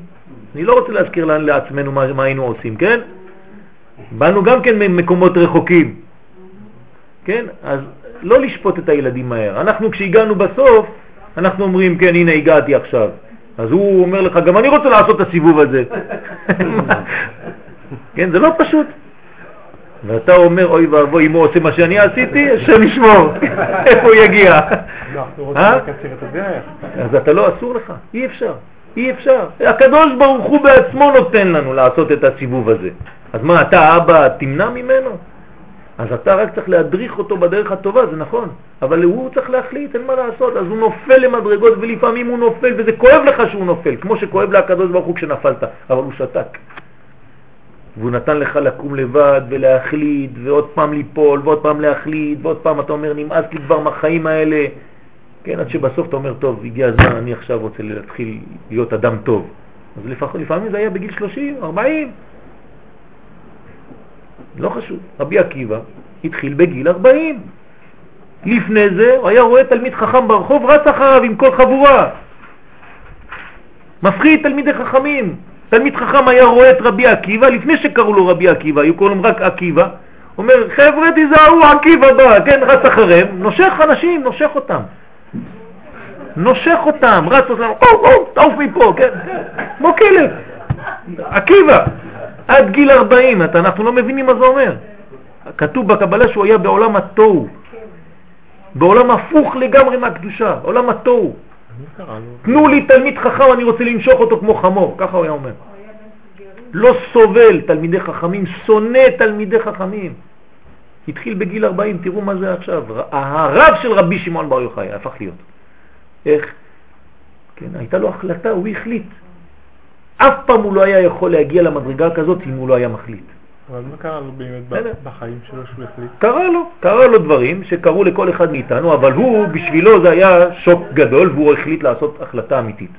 אני לא רוצה להזכיר לעצמנו מה, מה היינו עושים, כן? באנו גם כן ממקומות רחוקים, כן? אז לא לשפוט את הילדים מהר. אנחנו כשהגענו בסוף, אנחנו אומרים, כן, הנה הגעתי עכשיו. אז הוא אומר לך, גם אני רוצה לעשות את הסיבוב הזה. כן, זה לא פשוט. ואתה אומר, אוי ואבוי, אם הוא עושה מה שאני עשיתי, השם ישמור, איפה הוא יגיע? לא, אנחנו רוצים אה? לקצר את הדרך. אז אתה לא, אסור לך, אי אפשר, אי אפשר. הקדוש ברוך הוא בעצמו נותן לנו לעשות את הסיבוב הזה. אז מה, אתה אבא תמנע ממנו? אז אתה רק צריך להדריך אותו בדרך הטובה, זה נכון, אבל הוא צריך להחליט, אין מה לעשות, אז הוא נופל למדרגות ולפעמים הוא נופל וזה כואב לך שהוא נופל, כמו שכואב לקדוש ברוך הוא כשנפלת, אבל הוא שתק. והוא נתן לך לקום לבד ולהחליט ועוד פעם ליפול ועוד פעם להחליט ועוד פעם אתה אומר נמאס לי כבר מהחיים האלה כן, עד שבסוף אתה אומר טוב, הגיע הזמן, אני עכשיו רוצה להתחיל להיות אדם טוב אז לפעמים זה היה בגיל 30, 40 לא חשוב, רבי עקיבא התחיל בגיל 40 לפני זה הוא היה רואה תלמיד חכם ברחוב רץ אחריו עם כל חבורה. מפחיד תלמידי חכמים. תלמיד חכם היה רואה את רבי עקיבא, לפני שקראו לו רבי עקיבא, היו קוראים רק עקיבא, אומר, חבר'ה תיזהרו, עקיבא בא, כן, רץ אחריהם, נושך אנשים, נושך אותם. נושך אותם, רץ אותם, או, או, תעוף מפה, כן, כן, כמו כלב. עקיבא, עד גיל 40, אתה, אנחנו לא מבינים מה זה אומר. כתוב בקבלה שהוא היה בעולם התוהו, בעולם הפוך לגמרי מהקדושה, עולם התוהו. תנו לי תלמיד חכם, אני רוצה למשוך אותו כמו חמור, ככה הוא היה אומר. לא סובל תלמידי חכמים, שונא תלמידי חכמים. התחיל בגיל 40, תראו מה זה עכשיו. הרב של רבי שמעון בר יוחאי הפך להיות. איך? כן, הייתה לו החלטה, הוא החליט. אף פעם הוא לא היה יכול להגיע למדרגה כזאת אם הוא לא היה מחליט. אבל מה קרה לו באמת. בחיים שלו שהוא החליט? קרה לו, קרה לו דברים שקרו לכל אחד מאיתנו, אבל הוא, בשבילו זה היה שוק גדול והוא החליט לעשות החלטה אמיתית.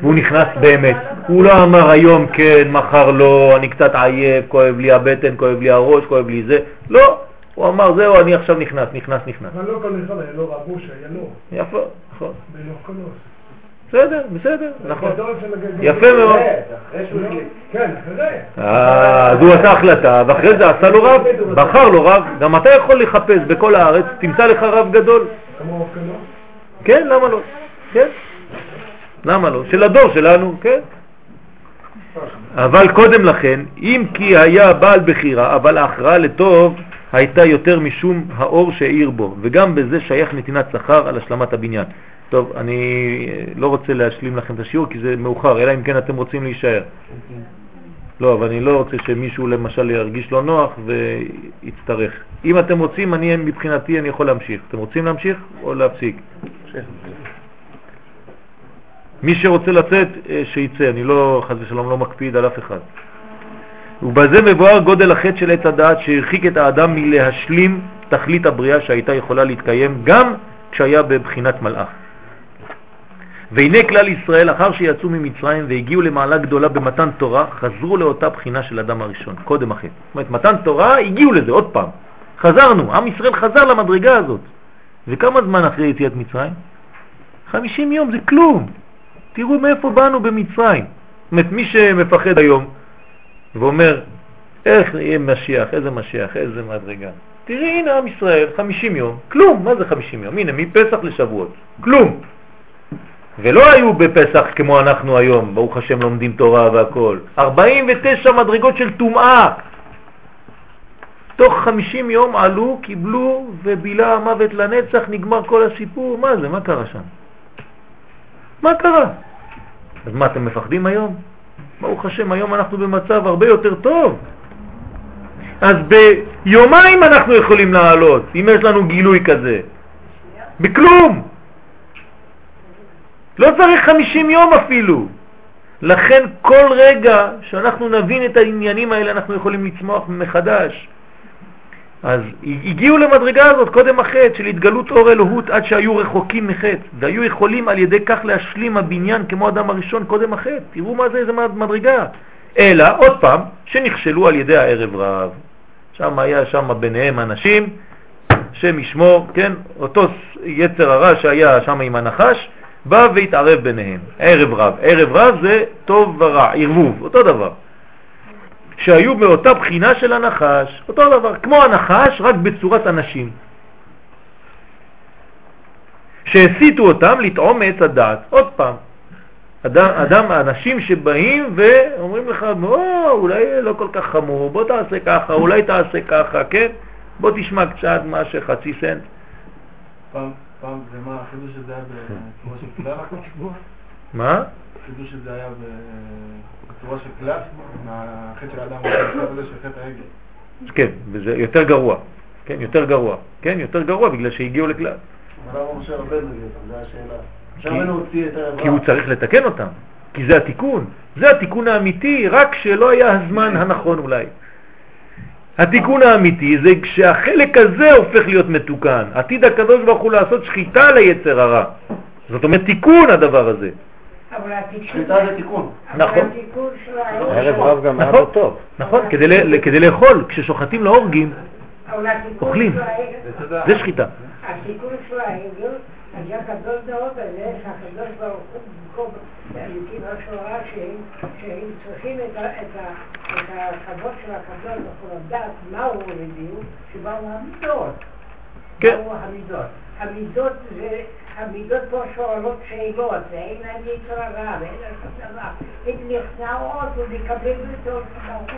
והוא נכנס באמת. הוא לא אמר היום כן, מחר לא, אני קצת עייף, כואב לי הבטן, כואב לי הראש, כואב לי זה. לא, הוא אמר זהו, אני עכשיו נכנס, נכנס, נכנס. אבל לא כל אחד היה לו רבוש, היה לו. יפה, נכון. בסדר, בסדר, נכון. יפה מאוד. כן. אה, אז הוא עשה החלטה, ואחרי זה עשה לו רב, בחר לו רב. גם אתה יכול לחפש בכל הארץ, תמצא לך רב גדול. כן, למה לא? כן. למה לא? של הדור שלנו, כן. אבל קודם לכן, אם כי היה בעל בחירה, אבל ההכרעה לטוב הייתה יותר משום האור שהאיר בו, וגם בזה שייך נתינת שכר על השלמת הבניין. טוב, אני אה, לא רוצה להשלים לכם את השיעור כי זה מאוחר, אלא אם כן אתם רוצים להישאר. לא, אבל אני לא רוצה שמישהו למשל ירגיש לא נוח ויצטרך. אם אתם רוצים, אני מבחינתי אני יכול להמשיך. אתם רוצים להמשיך או להפסיק? מי שרוצה לצאת, אה, שיצא, אני לא, חס ושלום, לא מקפיד על אף אחד. ובזה מבואר גודל החטא של עץ הדעת שהרחיק את האדם מלהשלים תכלית הבריאה שהייתה יכולה להתקיים גם כשהיה בבחינת מלאך. והנה כלל ישראל, אחר שיצאו ממצרים והגיעו למעלה גדולה במתן תורה, חזרו לאותה בחינה של אדם הראשון, קודם החטא. זאת אומרת, מתן תורה, הגיעו לזה עוד פעם. חזרנו, עם ישראל חזר למדרגה הזאת. וכמה זמן אחרי יציאת מצרים? 50 יום, זה כלום. תראו מאיפה באנו במצרים. זאת אומרת, מי שמפחד היום ואומר, איך יהיה משיח, איזה משיח, איזה מדרגה. תראי, הנה עם ישראל, 50 יום, כלום, מה זה 50 יום? הנה, מפסח לשבועות, כלום. ולא היו בפסח כמו אנחנו היום, ברוך השם לומדים תורה והכל. 49 מדרגות של טומאה. תוך 50 יום עלו, קיבלו ובילה המוות לנצח, נגמר כל הסיפור. מה זה? מה קרה שם? מה קרה? אז מה, אתם מפחדים היום? ברוך השם, היום אנחנו במצב הרבה יותר טוב. אז ביומיים אנחנו יכולים לעלות, אם יש לנו גילוי כזה. בכלום. לא צריך 50 יום אפילו. לכן כל רגע שאנחנו נבין את העניינים האלה אנחנו יכולים לצמוח מחדש. אז הגיעו למדרגה הזאת קודם החטא של התגלות אור אלוהות עד שהיו רחוקים מחטא והיו יכולים על ידי כך להשלים הבניין כמו אדם הראשון קודם החטא. תראו מה זה, איזה מדרגה. אלא, עוד פעם, שנכשלו על ידי הערב רב. שם היה שם ביניהם אנשים, שם ישמור, כן, אותו יצר הרע שהיה שם עם הנחש, בא והתערב ביניהם, ערב רב. ערב רב זה טוב ורע, ערבוב, אותו דבר. שהיו באותה בחינה של הנחש, אותו דבר, כמו הנחש, רק בצורת אנשים. שהסיתו אותם לטעום מעץ הדעת. עוד פעם, אדם, אדם, אנשים שבאים ואומרים לך, או, אולי לא כל כך חמור, בוא תעשה ככה, אולי תעשה ככה, כן? בוא תשמע קצת מה שחצי סנט. פעם, פעם זה מה, החידוש הזה היה בצורה של כלל? מה? החידוש הזה היה בצורה של כלל? מהחטא של האדם, מהצד הזה של חטא העגל. כן, וזה יותר גרוע. כן, יותר גרוע. כן, יותר גרוע בגלל שהגיעו לכלל. אבל למה משה רבנו זה? זו השאלה. משה רבנו הוציא את הרב כי הוא צריך לתקן אותם, כי זה התיקון. זה התיקון האמיתי, רק שלא היה הזמן הנכון אולי. התיקון האמיתי זה כשהחלק הזה הופך להיות מתוקן. עתיד הקדוש ברוך הוא לעשות שחיטה ליצר הרע. זאת אומרת תיקון הדבר הזה. אבל התיקון... נכון. היה... ערב רב גם היה נכון, טוב. נכון, כדי לאכול, כששוחטים לאורגים, אבל התיקון אוכלים. זה שחיטה. התיקון של העגל אז הקדוש ברוך הוא, שהקדוש ברוך הוא, במקום אלוקים השורה שהם, שהם צריכים את, הכבוד של הקדוש ברוך הוא לדעת מהו בדיוק, שבאו המידות. כן. מהו המידות. המידות זה, המידות פה שואלות שאלות, ואין להם יצר הרע, ואין להם שום דבר. הן נכנעות ומקבלים אותו שאלות.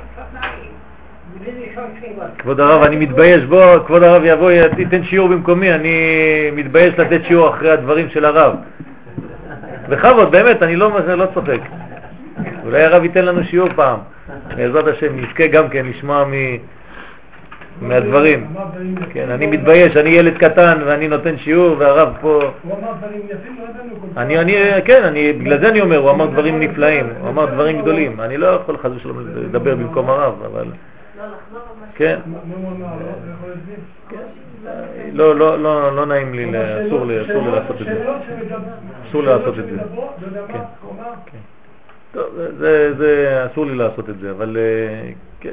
כבוד הרב, אני מתבייש, בוא, כבוד הרב יבוא, תיתן שיעור במקומי, אני מתבייש לתת שיעור אחרי הדברים של הרב. בכבוד, באמת, אני לא, לא צוחק. אולי הרב ייתן לנו שיעור פעם. בעזרת השם, נזכה גם כן לשמוע. מהדברים. כן, אני מתבייש, אני ילד קטן ואני נותן שיעור והרב פה... הוא אמר דברים יפים, לא ידענו כל אני. אני, כן, אני, בגלל זה אני אומר, הוא אמר דברים נפלאים, הוא אמר דברים גדולים. אני לא יכול חס ושלום לדבר במקום הרב, אבל... כן? לא? לא, לא, לא, נעים לי, אסור לי, שאלות- אסור לי לעשות את זה. אסור לי לעשות את זה. כן. אמר, טוב, זה, זה, אסור לי לעשות את זה, אבל אה, כן,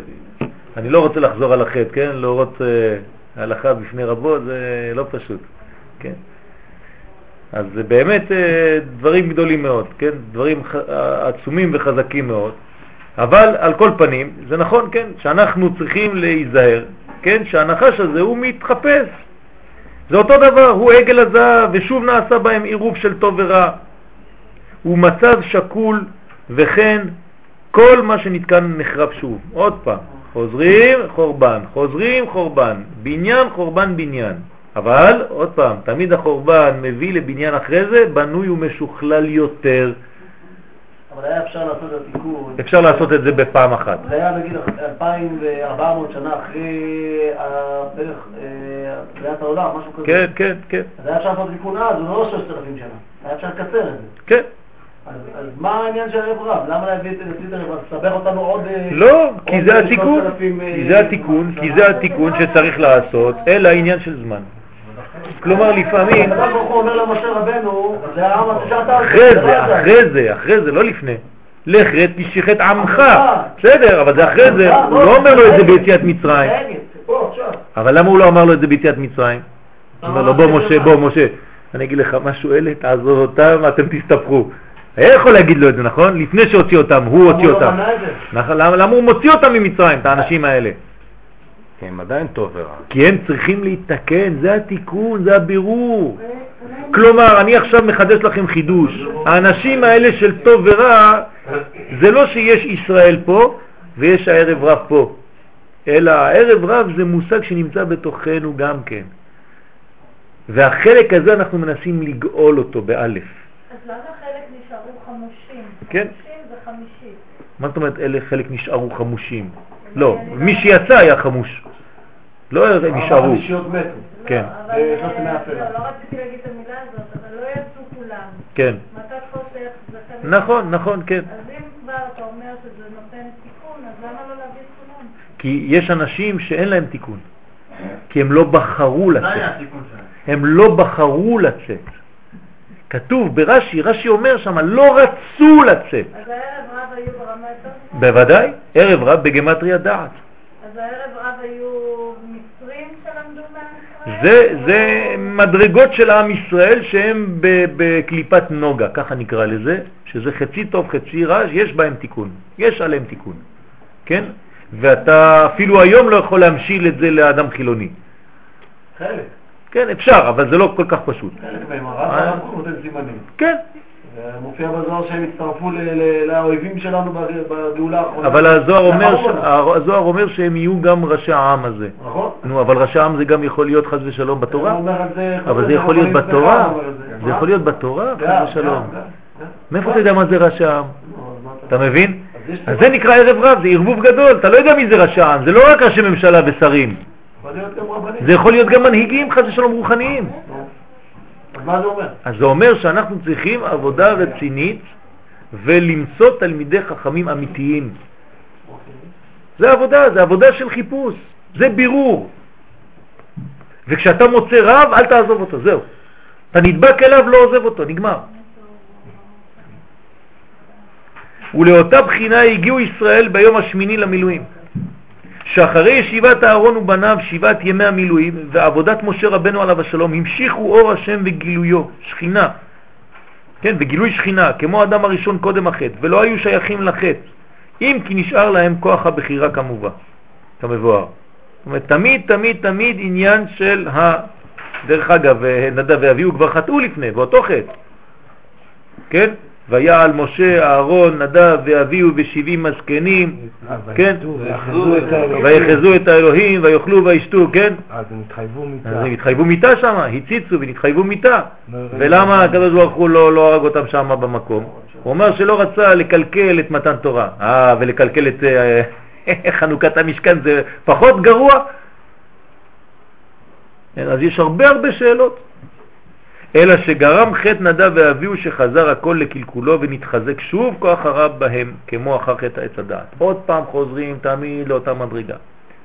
אני לא רוצה לחזור על החטא, כן? להורות אה, הלכה בפני רבו זה לא פשוט, כן? אז זה באמת אה, דברים גדולים מאוד, כן? דברים אה, עצומים וחזקים מאוד, אבל על כל פנים, זה נכון, כן? שאנחנו צריכים להיזהר, כן? שהנחש הזה הוא מתחפש. זה אותו דבר, הוא עגל הזהב, ושוב נעשה בהם עירוב של טוב ורע. הוא מצב שקול, וכן כל מה שנתקן נחרב שוב. עוד פעם, חוזרים חורבן, חוזרים חורבן, בניין חורבן בניין. אבל, עוד פעם, תמיד החורבן מביא לבניין אחרי זה בנוי ומשוכלל יותר. אבל היה אפשר לעשות את התיקון. אפשר לעשות את זה בפעם אחת. זה היה נגיד 2,400 שנה אחרי בערך אה, בריאת העולם, משהו כזה. כן, כן, כן, אז היה אפשר לעשות תיקון אז, זה לא 6,000 שנה. היה אפשר לקצר את זה. כן. אז אז מה העניין של הרב רב? למה להביא את זה לסליטר רב? לסבר אותנו עוד... אה, לא, עוד כי זה התיקון, 3,000, אה, כי זה התיקון, כי זה התיקון שצריך לעשות, אלא עניין של זמן. כלומר, לפעמים... הקדוש ברוך הוא אומר למשה רבנו, זה העם הזה שאתה... אחרי זה. אחרי זה, אחרי זה, לא לפני. לך רד את עמך. עמך. בסדר, אבל זה אחרי זה, הוא לא, אומר לו את זה. ביציאת מצרים. אבל למה הוא לא אמר לו את זה ביציאת מצרים? הוא אומר לו, בוא משה, בוא משה, אני אגיד לך משהו, אלה, תעזוב אותם, אתם תסתבכו. היה יכול להגיד לו את זה, נכון? לפני שהוציא אותם, הוא הוציא לא אותם. נכון, למה למה הוא מוציא אותם ממצרים, את האנשים האלה? כי הם עדיין טוב ורע. כי הם צריכים להתקן, זה התיקון, זה הבירור. כלומר, אני עכשיו מחדש לכם חידוש. האנשים האלה של טוב ורע, זה לא שיש ישראל פה ויש הערב רב פה, אלא הערב רב זה מושג שנמצא בתוכנו גם כן. והחלק הזה אנחנו מנסים לגאול אותו באלף. אז למה חלק? כן. מה זאת אומרת אלה חלק נשארו חמושים? לא, מי שיצא היה חמוש. לא נשארו. החמישיות מתו. כן. לא, אבל זה אה, נכנס מהאפלה. לא, לא רציתי להגיד את המילה הזאת, אבל לא יצאו כולם. כן. מתת חושך זה חלק. נכון, נכון, כן. אז אם כבר אתה אומר שזה נותן תיקון, אז למה לא להביא את כולם? כי יש אנשים שאין להם תיקון. כי הם לא בחרו לצאת. התיקון שלהם. הם לא בחרו לצאת. כתוב ברש"י, רש"י אומר שם, לא רצו לצאת. אז הערב רב היו ברמה יותר גבוהה? בוודאי, ערב רב בגמטריה דעת. אז הערב רב היו מצרים שלמדו מעם ישראל? זה, זה מדרגות של עם ישראל שהם ב- בקליפת נוגה, ככה נקרא לזה, שזה חצי טוב, חצי רע, יש בהם תיקון, יש עליהם תיקון, כן? ואתה אפילו היום לא יכול להמשיל את זה לאדם חילוני. חלק. כן, אפשר, אבל זה לא כל כך פשוט. סימנים. כן, מופיע בזוהר שהם הצטרפו לאויבים שלנו בג- בגאולה האחרונה. אבל הזוהר אומר, שהם יהיו גם ראשי העם הזה. נכון. נו, אבל ראשי העם זה גם יכול להיות חז ושלום בתורה. אבל זה יכול להיות בתורה. זה. יכול להיות בתורה, גם, חז ושלום. גם. מאיפה אתה יודע מה זה ראשי העם? אתה- מבין? אז. זה נקרא ערב רב, זה ערבוב גדול, אתה לא יודע מי זה ראשי העם, זה לא רק ראשי ממשלה ושרים, זה יכול להיות גם מנהיגים חס ושלום רוחניים. אז מה זה אומר? אז זה אומר שאנחנו צריכים עבודה רצינית ולמצוא תלמידי חכמים אמיתיים. זה עבודה, זה עבודה של חיפוש, זה בירור. וכשאתה מוצא רב, אל תעזוב אותו, זהו. אתה נדבק אליו, לא עוזב אותו, נגמר. ולאותה בחינה הגיעו ישראל ביום השמיני למילואים, שאחרי ישיבת אהרון ובניו שבעת ימי המילואים ועבודת משה רבנו עליו השלום המשיכו אור השם וגילויו, שכינה, כן, וגילוי שכינה, כמו אדם הראשון קודם החטא, ולא היו שייכים לחטא, אם כי נשאר להם כוח הבחירה כמובן, כמבואר. זאת אומרת, תמיד, תמיד, תמיד עניין של ה... דרך אגב, נדב ואביהו כבר חטאו לפני, באותו חטא, כן? ויעל משה, אהרון, נדב ואביהו ושבעים מזקנים, כן? ויחזו את האלוהים ויאכלו וישתו, כן? אז הם התחייבו אז מיתה. הם התחייבו מיתה שם, הציצו ונתחייבו מיתה. ולמה הקדוש ברוך הוא לא, לא הרג אותם שם במקום? הוא אומר שלא רצה לקלקל את מתן תורה. אה, ולקלקל את אה, חנוכת המשכן זה פחות גרוע? אז יש הרבה הרבה שאלות. אלא שגרם חטא נדב ואביהו שחזר הכל לקלקולו ונתחזק שוב כוח הרע בהם, כמו אחר חטא עץ הדעת. עוד פעם חוזרים תמיד לאותה מדרגה.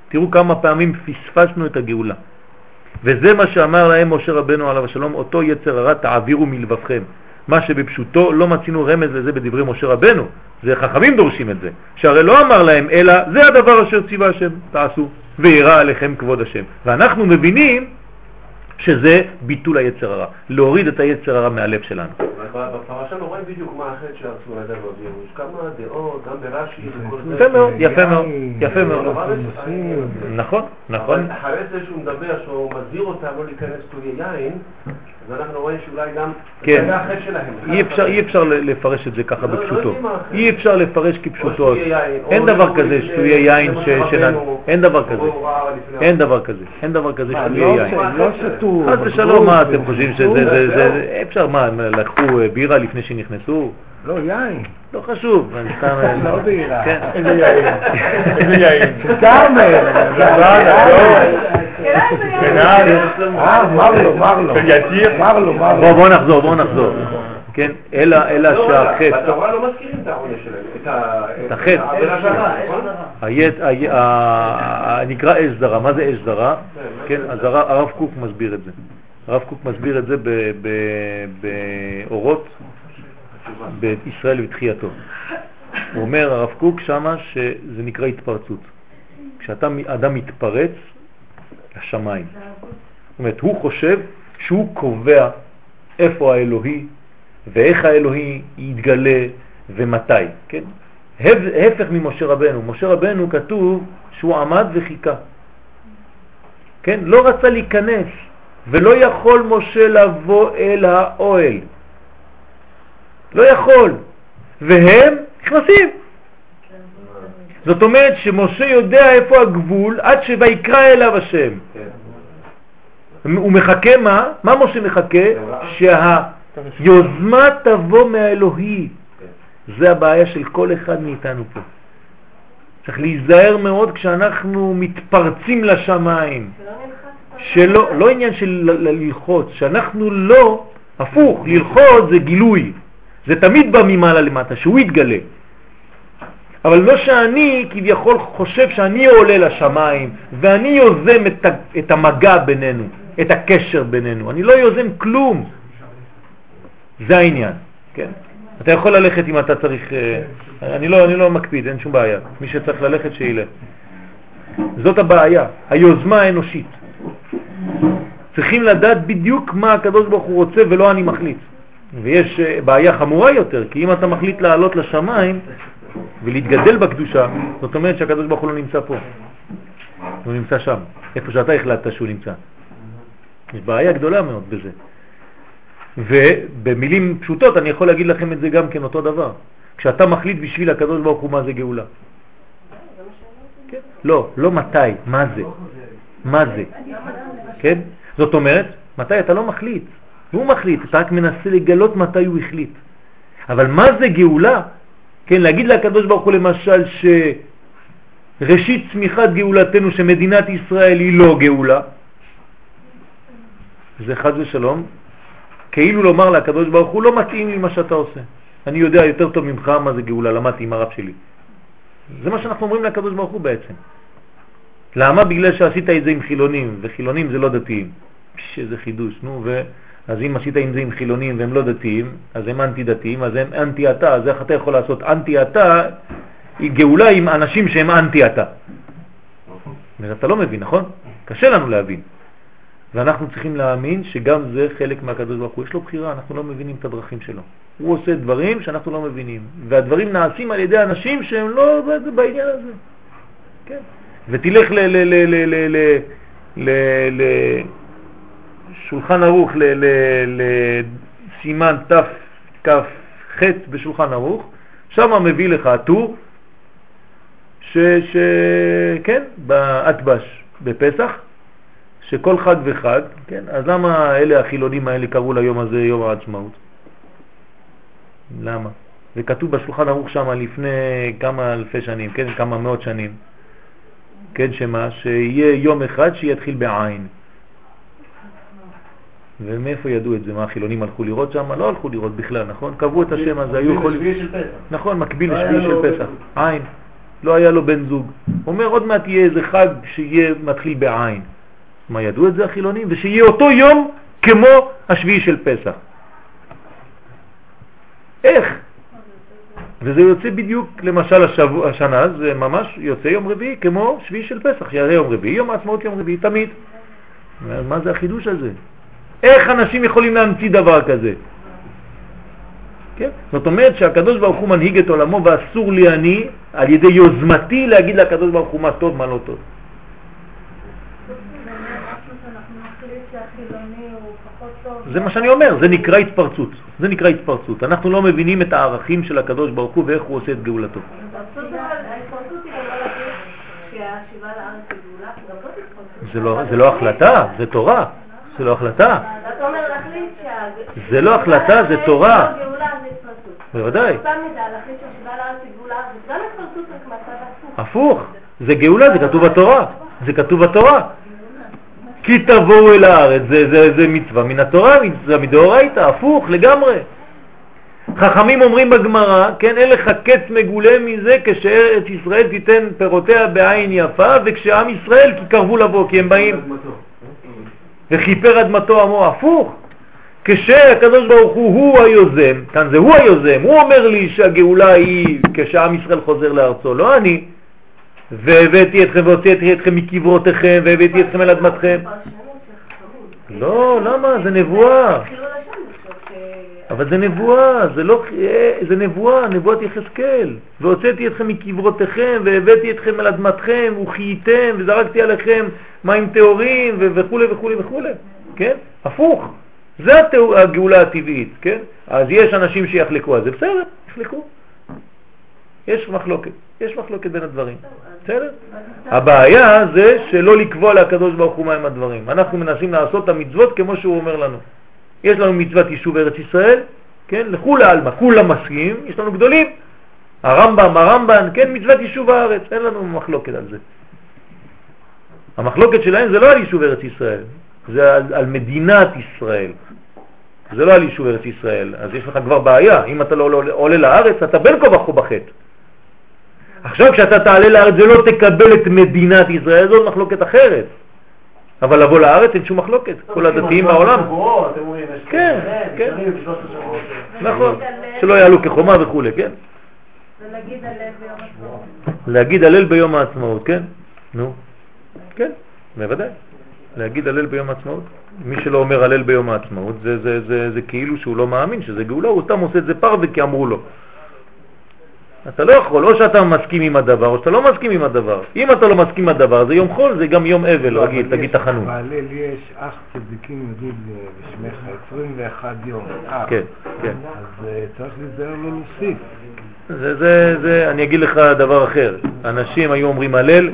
תראו כמה פעמים פספסנו את הגאולה. וזה מה שאמר להם משה רבנו עליו השלום, אותו יצר הרע תעבירו מלבבכם. מה שבפשוטו לא מצינו רמז לזה בדברי משה רבנו, זה חכמים דורשים את זה, שהרי לא אמר להם אלא זה הדבר אשר ציווה השם, תעשו, וירא עליכם כבוד השם. ואנחנו מבינים שזה ביטול היצר הרע, להוריד את היצר הרע מהלב שלנו. בפרשה לא רואים בדיוק מה החטא שעשו נדב ואביהו. יש כמה דעות, גם ברש"י. יפה מאוד, יפה מאוד, יפה מאוד. נכון, נכון. אחרי זה שהוא מדבר, שהוא מזהיר אותם לא להיכנס כתובי יין, אז אנחנו רואים שאולי גם... כן. זה החטא שלהם. אי אפשר, אי אפשר לפרש את זה ככה לא- לא בפשוטו. אי אפשר לפרש כפשוטו. אין דבר כזה שתויי יין למשה ש- שנ... רבנו, אין דבר כזה. אין דבר כזה. אין דבר כזה שתויי לא יין. לא שתו. חס ושלום, מה אתם חושבים שזה... אפשר, מה, לקחו אה, בירה לפני שנכנסו? לא, יין. לא חשוב, אני סתם... לא בירה. כן. איזה יין. איזה יין. כרמל. אה, מרלו, מרלו. מרלו, מרלו. בוא, בוא נחזור, בוא נחזור. כן, אלא, אלא לא, שהחטא, בתורה לא מזכירים את העונש שלהם, את החטא. נקרא אש זרה. מה זה אש זרה? כן, אז הר- הרב קוק מסביר את זה. הרב קוק מסביר את זה באורות בישראל ותחייתו. הוא אומר, הרב קוק שמה, שזה נקרא התפרצות. כשאתה אדם מתפרץ לשמיים. זאת אומרת, הוא חושב שהוא קובע איפה האלוהי ואיך האלוהי יתגלה ומתי, כן? הפ- הפך ממשה רבנו. משה רבנו כתוב שהוא עמד וחיכה. כן? לא רצה להיכנס, ולא יכול משה לבוא אל האוהל. לא יכול. והם נכנסים. זאת אומרת שמשה יודע איפה הגבול עד שויקרא אליו השם. הוא מחכה מה? מה משה מחכה? שהיוזמה תבוא מהאלוהי. זה הבעיה של כל אחד מאיתנו פה. צריך להיזהר מאוד כשאנחנו מתפרצים לשמיים. שלא, לא עניין של ללחוץ, שאנחנו לא, הפוך, ללחוץ זה גילוי. זה תמיד בא ממעלה למטה, שהוא יתגלה. אבל לא שאני כביכול חושב שאני עולה לשמיים ואני יוזם את, את המגע בינינו, את הקשר בינינו. אני לא יוזם כלום. זה העניין, כן? אתה יכול ללכת אם אתה צריך, אה, אני לא, אני לא מקפיד, אין שום בעיה. מי שצריך ללכת שילך. זאת הבעיה, היוזמה האנושית. צריכים לדעת בדיוק מה הקדוש ברוך הוא רוצה ולא אני מחליט. ויש אה, בעיה חמורה יותר, כי אם אתה מחליט לעלות לשמיים ולהתגדל בקדושה, זאת אומרת שהקדוש ברוך הוא לא נמצא פה. הוא נמצא שם, איפה שאתה החלטת שהוא נמצא. יש בעיה גדולה מאוד בזה. ובמילים פשוטות אני יכול להגיד לכם את זה גם כן אותו דבר. כשאתה מחליט בשביל הקדוש ברוך הוא מה זה גאולה. כן? לא, לא מתי, מה זה. מה זה. כן? זאת אומרת, מתי אתה לא מחליט. הוא מחליט, אתה רק מנסה לגלות מתי הוא החליט. אבל מה זה גאולה? כן, להגיד לקדוש ברוך הוא למשל שראשית צמיחת גאולתנו שמדינת ישראל היא לא גאולה, זה חד ושלום, כאילו לומר לקדוש ברוך הוא לא מתאים לי מה שאתה עושה. אני יודע יותר טוב ממך מה זה גאולה, למדתי עם הרב שלי. זה מה שאנחנו אומרים לקדוש ברוך הוא בעצם. למה? בגלל שעשית את זה עם חילונים, וחילונים זה לא דתיים. פש, איזה חידוש, נו, ו... אז אם עשית עם זה עם חילונים והם לא דתיים, אז הם אנטי דתיים, אז הם אנטי אתה, אז איך אתה יכול לעשות אנטי אתה, היא גאולה עם אנשים שהם אנטי אתה. אתה לא מבין, נכון? קשה לנו להבין. ואנחנו צריכים להאמין שגם זה חלק מהקדוש ברוך הוא. יש לו בחירה, אנחנו לא מבינים את הדרכים שלו. הוא עושה דברים שאנחנו לא מבינים, והדברים נעשים על ידי אנשים שהם לא בעניין הזה. כן. ותלך לשולחן ערוך, לסימן תכ"ח בשולחן ערוך, שם מביא לך טור, שכן, באטבש בפסח, שכל חג וחג, כן, אז למה אלה החילונים האלה קראו ליום הזה יום העצמאות? למה? זה כתוב בשולחן ערוך שם לפני כמה אלפי שנים, כן, כמה מאות שנים. כן, שמה? שיהיה יום אחד שיתחיל בעין. ומאיפה ידעו את זה? מה, החילונים הלכו לראות שם? לא הלכו לראות בכלל, נכון? קבעו את השם הזה, היו יכולים... נכון, מקביל לא לשביעי של פסח. עין. לא היה לו בן זוג. אומר, עוד מעט יהיה איזה חג שיהיה מתחיל בעין. מה, ידעו את זה החילונים? ושיהיה אותו יום כמו השביעי של פסח. איך? וזה יוצא בדיוק, למשל השבוע, השנה, זה ממש יוצא יום רביעי כמו שביעי של פסח, שיהיה יום רביעי, יום העצמאות יום רביעי, תמיד. מה זה החידוש הזה? איך אנשים יכולים להמציא דבר כזה? כן? זאת אומרת שהקדוש ברוך הוא מנהיג את עולמו ואסור לי אני על ידי יוזמתי להגיד לקדוש ברוך הוא מה טוב, מה לא טוב. זה מה שאני אומר, זה נקרא התפרצות. זה נקרא התפרצות. אנחנו לא מבינים את הערכים של הקדוש ברוך הוא ואיך הוא עושה את גאולתו. זה לא, זה לא החלטה, זה תורה. זה לא החלטה. זה לא החלטה, זה תורה. בוודאי. הפוך. זה גאולה, זה כתוב בתורה. זה כתוב בתורה. כי תבואו אל הארץ, זה, זה, זה מצווה מן התורה, מצווה מדאורייתא, הפוך לגמרי. חכמים אומרים בגמרא, כן, אין לך קץ מגולה מזה כשארץ ישראל תיתן פירותיה בעין יפה, וכשעם ישראל כי קרבו לבוא, כי הם באים. וכיפר אדמתו עמו, הפוך. כשהקדוש ברוך הוא הוא היוזם, כאן זה הוא היוזם, הוא אומר לי שהגאולה היא כשעם ישראל חוזר לארצו, לא אני. והבאתי אתכם והוצאתי אתכם מקברותיכם והבאתי אתכם אל אדמתכם. לא, למה? זה נבואה. אבל זה נבואה, זה לא, זה נבואה, נבואת יחזקאל. והוצאתי אתכם מקברותיכם והבאתי אתכם אל אדמתכם וחייתם וזרקתי עליכם מים טהורים וכו' וכו' וכו', כן? הפוך. זה הגאולה הטבעית, כן? אז יש אנשים שיחלקו על זה, בסדר, יחלקו. יש מחלוקת, יש מחלוקת בין הדברים, בסדר? הבעיה זה שלא לקבוע לקדוש ברוך הוא מהם הדברים. אנחנו מנסים לעשות את המצוות כמו שהוא אומר לנו. יש לנו מצוות יישוב ארץ ישראל, כן? לכו לעלמא, כולם מסכים, יש לנו גדולים. הרמב"ם, הרמב"ן, כן? מצוות יישוב הארץ, אין לנו מחלוקת על זה. המחלוקת שלהם זה לא על יישוב ארץ ישראל, זה על, על מדינת ישראל. זה לא על יישוב ארץ ישראל, אז יש לך כבר בעיה. אם אתה לא עולה לארץ, אתה בין כה וכה בחטא. עכשיו כשאתה תעלה לארץ ולא תקבל את מדינת ישראל, זו מחלוקת אחרת. אבל לבוא לארץ אין שום מחלוקת, כל הדתיים בעולם. כן, כן. נכון, שלא יעלו כחומה וכו', כן. להגיד הלל ביום העצמאות, כן? נו, כן, בוודאי. להגיד הלל ביום העצמאות. מי שלא אומר הלל ביום העצמאות, זה, זה, זה, זה כאילו שהוא לא מאמין שזה גאולה, הוא סתם עושה את זה פרווה כי אמרו לו. אתה לא יכול, או שאתה מסכים עם הדבר, או שאתה לא מסכים עם הדבר. אם אתה לא מסכים עם הדבר, זה יום חול, זה גם יום אבל לא, רגיל, תגיד תחנון. בהלל יש אח צדיקים יודעים בשמך 21 יום. כן, כן. אז אה, צריך להיזהר לא להוסיף. זה, זה, זה, אני אגיד לך דבר אחר. אנשים היו אומרים הלל,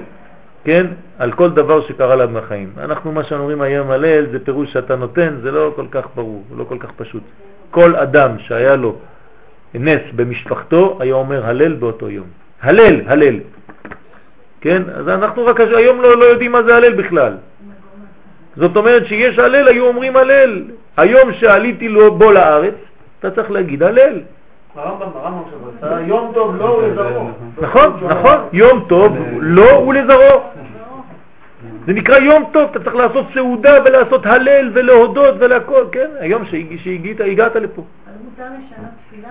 כן, על כל דבר שקרה להם בחיים. אנחנו, מה שאנחנו אומרים היום הלל, זה פירוש שאתה נותן, זה לא כל כך ברור, לא כל כך פשוט. כל אדם שהיה לו נס במשפחתו, היה אומר הלל באותו יום. הלל, הלל. כן? אז אנחנו רק היום לא, לא יודעים מה זה הלל בכלל. זאת אומרת שיש הלל, היו אומרים הלל. היום שעליתי לו בו לארץ, אתה צריך להגיד הלל. יום טוב לא ולזרעו. נכון, נכון, יום טוב לא ולזרעו. זה נקרא יום טוב, אתה צריך לעשות סעודה ולעשות הלל ולהודות ולהכל, כן? היום שהגעת לפה. אז מותר לשנות תפילה?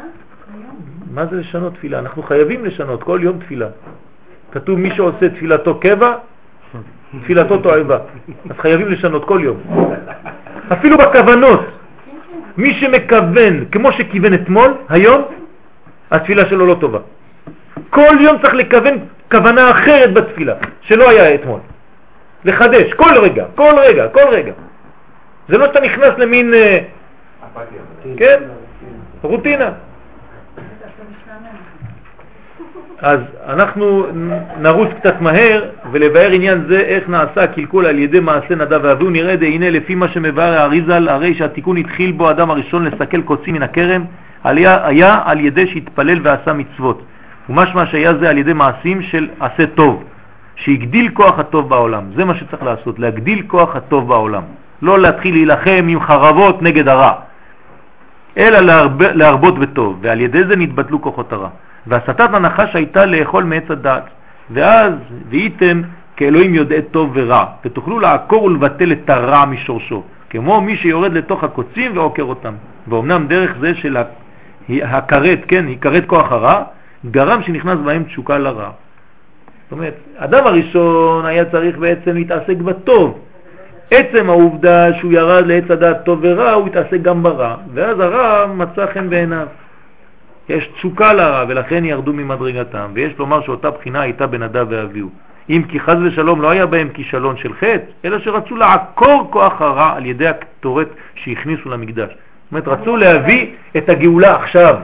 מה זה לשנות תפילה? אנחנו חייבים לשנות כל יום תפילה. כתוב מי שעושה תפילתו קבע, תפילתו תועבה. אז חייבים לשנות כל יום. אפילו בכוונות. מי שמכוון כמו שכיוון אתמול, היום, התפילה שלו לא טובה. כל יום צריך לכוון כוונה אחרת בתפילה, שלא היה אתמול. לחדש, כל רגע, כל רגע, כל רגע. זה לא שאתה נכנס למין, אה, כן, רוטינה. אז אנחנו נרוץ קצת מהר ולבאר עניין זה איך נעשה הקלקול על ידי מעשה נדב. ואביהו נראה דהנה לפי מה שמבאר האריזל הרי שהתיקון התחיל בו אדם הראשון לסכל קוצים מן הכרם היה, היה על ידי שהתפלל ועשה מצוות. ומשמע שהיה זה על ידי מעשים של עשה טוב שהגדיל כוח הטוב בעולם זה מה שצריך לעשות להגדיל כוח הטוב בעולם לא להתחיל להילחם עם חרבות נגד הרע אלא להרב, להרבות בטוב ועל ידי זה נתבטלו כוחות הרע והסתת הנחש הייתה לאכול מעץ הדעת. ואז והייתם כאלוהים יודעי טוב ורע, ותוכלו לעקור ולבטל את הרע משורשו, כמו מי שיורד לתוך הקוצים ועוקר אותם. ואומנם דרך זה של הכרת, כן, הכרת כוח הרע, גרם שנכנס בהם תשוקה לרע. זאת אומרת, אדם הראשון היה צריך בעצם להתעסק בטוב. עצם העובדה שהוא ירד לעץ הדעת טוב ורע, הוא התעסק גם ברע, ואז הרע מצא חן בעיניו. יש תשוקה לרע ולכן ירדו ממדרגתם, ויש לומר שאותה בחינה הייתה בנדב ואביהו. אם כי חז ושלום לא היה בהם כישלון של חטא, אלא שרצו לעקור כוח הרע על ידי הקטורת שהכניסו למקדש. זאת אומרת, רצו להביא את הגאולה עכשיו.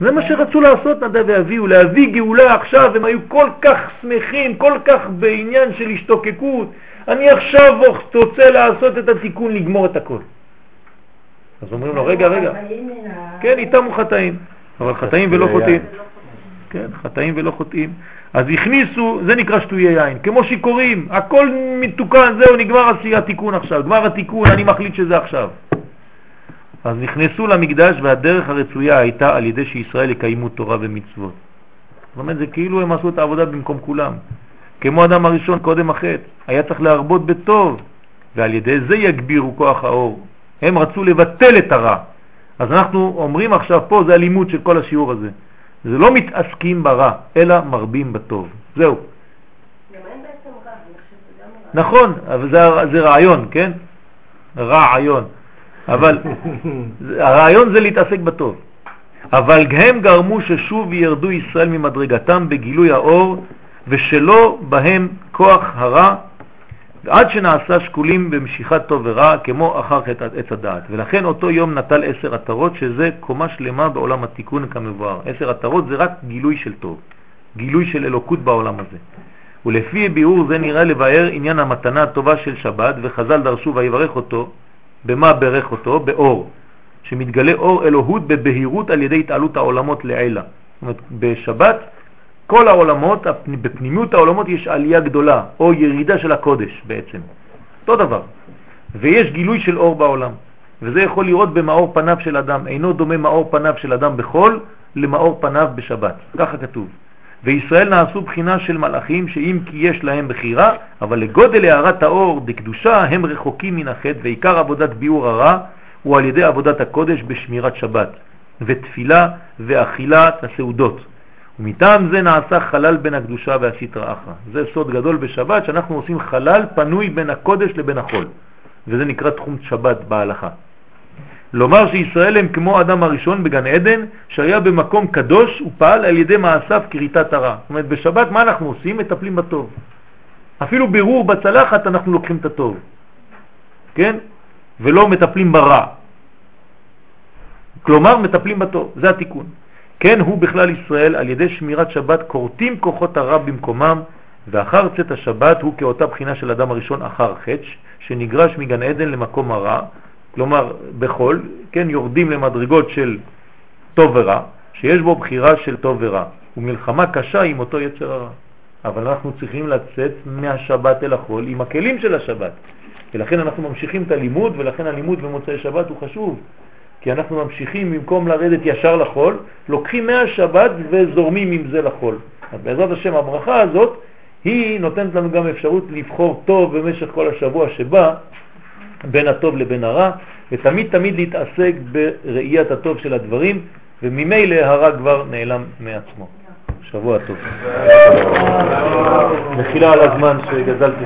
זה מה שרצו לעשות נדב ואביהו, להביא גאולה עכשיו, הם היו כל כך שמחים, כל כך בעניין של השתוקקות. אני עכשיו רוצה לעשות את התיקון, לגמור את הכל. אז אומרים לו, רגע, רגע, כן, איתם הוא חטאים. אבל חטאים ולא חוטאים. כן, חטאים ולא חוטאים. אז הכניסו, זה נקרא שטויי יין, כמו שיכורים, הכל מתוקן, זהו, נגמר התיקון עכשיו, גמר התיקון, אני מחליט שזה עכשיו. אז נכנסו למקדש והדרך הרצויה הייתה על ידי שישראל יקיימו תורה ומצוות. זאת אומרת, זה כאילו הם עשו את העבודה במקום כולם. כמו אדם הראשון קודם החטא, היה צריך להרבות בטוב, ועל ידי זה יגבירו כוח האור. הם רצו לבטל את הרע, אז אנחנו אומרים עכשיו פה, זה הלימוד של כל השיעור הזה. זה לא מתעסקים ברע, אלא מרבים בטוב. זהו. נכון, אבל זה, זה רעיון, כן? רעיון. אבל הרעיון זה להתעסק בטוב. אבל הם גרמו ששוב ירדו ישראל ממדרגתם בגילוי האור ושלא בהם כוח הרע ועד שנעשה שקולים במשיכת טוב ורע כמו אחר עץ הדעת. ולכן אותו יום נטל עשר עטרות שזה קומה שלמה בעולם התיקון כמבואר. עשר עטרות זה רק גילוי של טוב, גילוי של אלוקות בעולם הזה. ולפי ביאור זה נראה לבאר עניין המתנה הטובה של שבת וחז"ל דרשו ויברך אותו, במה ברך אותו? באור, שמתגלה אור אלוהות בבהירות על ידי התעלות העולמות לעילה. זאת אומרת, בשבת כל העולמות, בפנימיות העולמות יש עלייה גדולה, או ירידה של הקודש בעצם. אותו דבר. ויש גילוי של אור בעולם. וזה יכול לראות במאור פניו של אדם. אינו דומה מאור פניו של אדם בחול למאור פניו בשבת. ככה כתוב. וישראל נעשו בחינה של מלאכים שאם כי יש להם בחירה, אבל לגודל הערת האור דקדושה הם רחוקים מן החטא, ועיקר עבודת ביאור הרע הוא על ידי עבודת הקודש בשמירת שבת, ותפילה ואכילת הסעודות. ומטעם זה נעשה חלל בין הקדושה והסטרא אחרא. זה סוד גדול בשבת, שאנחנו עושים חלל פנוי בין הקודש לבין החול, וזה נקרא תחום שבת בהלכה. לומר שישראל הם כמו אדם הראשון בגן עדן, שהיה במקום קדוש ופעל על ידי מעשיו כריתת הרע. זאת אומרת, בשבת מה אנחנו עושים? מטפלים בטוב. אפילו בירור בצלחת אנחנו לוקחים את הטוב, כן? ולא מטפלים ברע. כלומר, מטפלים בטוב, זה התיקון. כן הוא בכלל ישראל על ידי שמירת שבת קורטים כוחות הרע במקומם ואחר צאת השבת הוא כאותה בחינה של אדם הראשון אחר חטא שנגרש מגן עדן למקום הרע, כלומר בחול, כן, יורדים למדרגות של טוב ורע, שיש בו בחירה של טוב ורע, ומלחמה קשה עם אותו יצר הרע. אבל אנחנו צריכים לצאת מהשבת אל החול עם הכלים של השבת, ולכן אנחנו ממשיכים את הלימוד, ולכן הלימוד במוצאי שבת הוא חשוב, כי אנחנו ממשיכים במקום לרדת ישר לחול, לוקחים מהשבת וזורמים עם זה לחול. אז בעזרת השם הברכה הזאת היא נותנת לנו גם אפשרות לבחור טוב במשך כל השבוע שבא בין הטוב לבין הרע, ותמיד תמיד להתעסק בראיית הטוב של הדברים, וממילא הרע כבר נעלם מעצמו. שבוע טוב. מחילה על הזמן שגזלתי.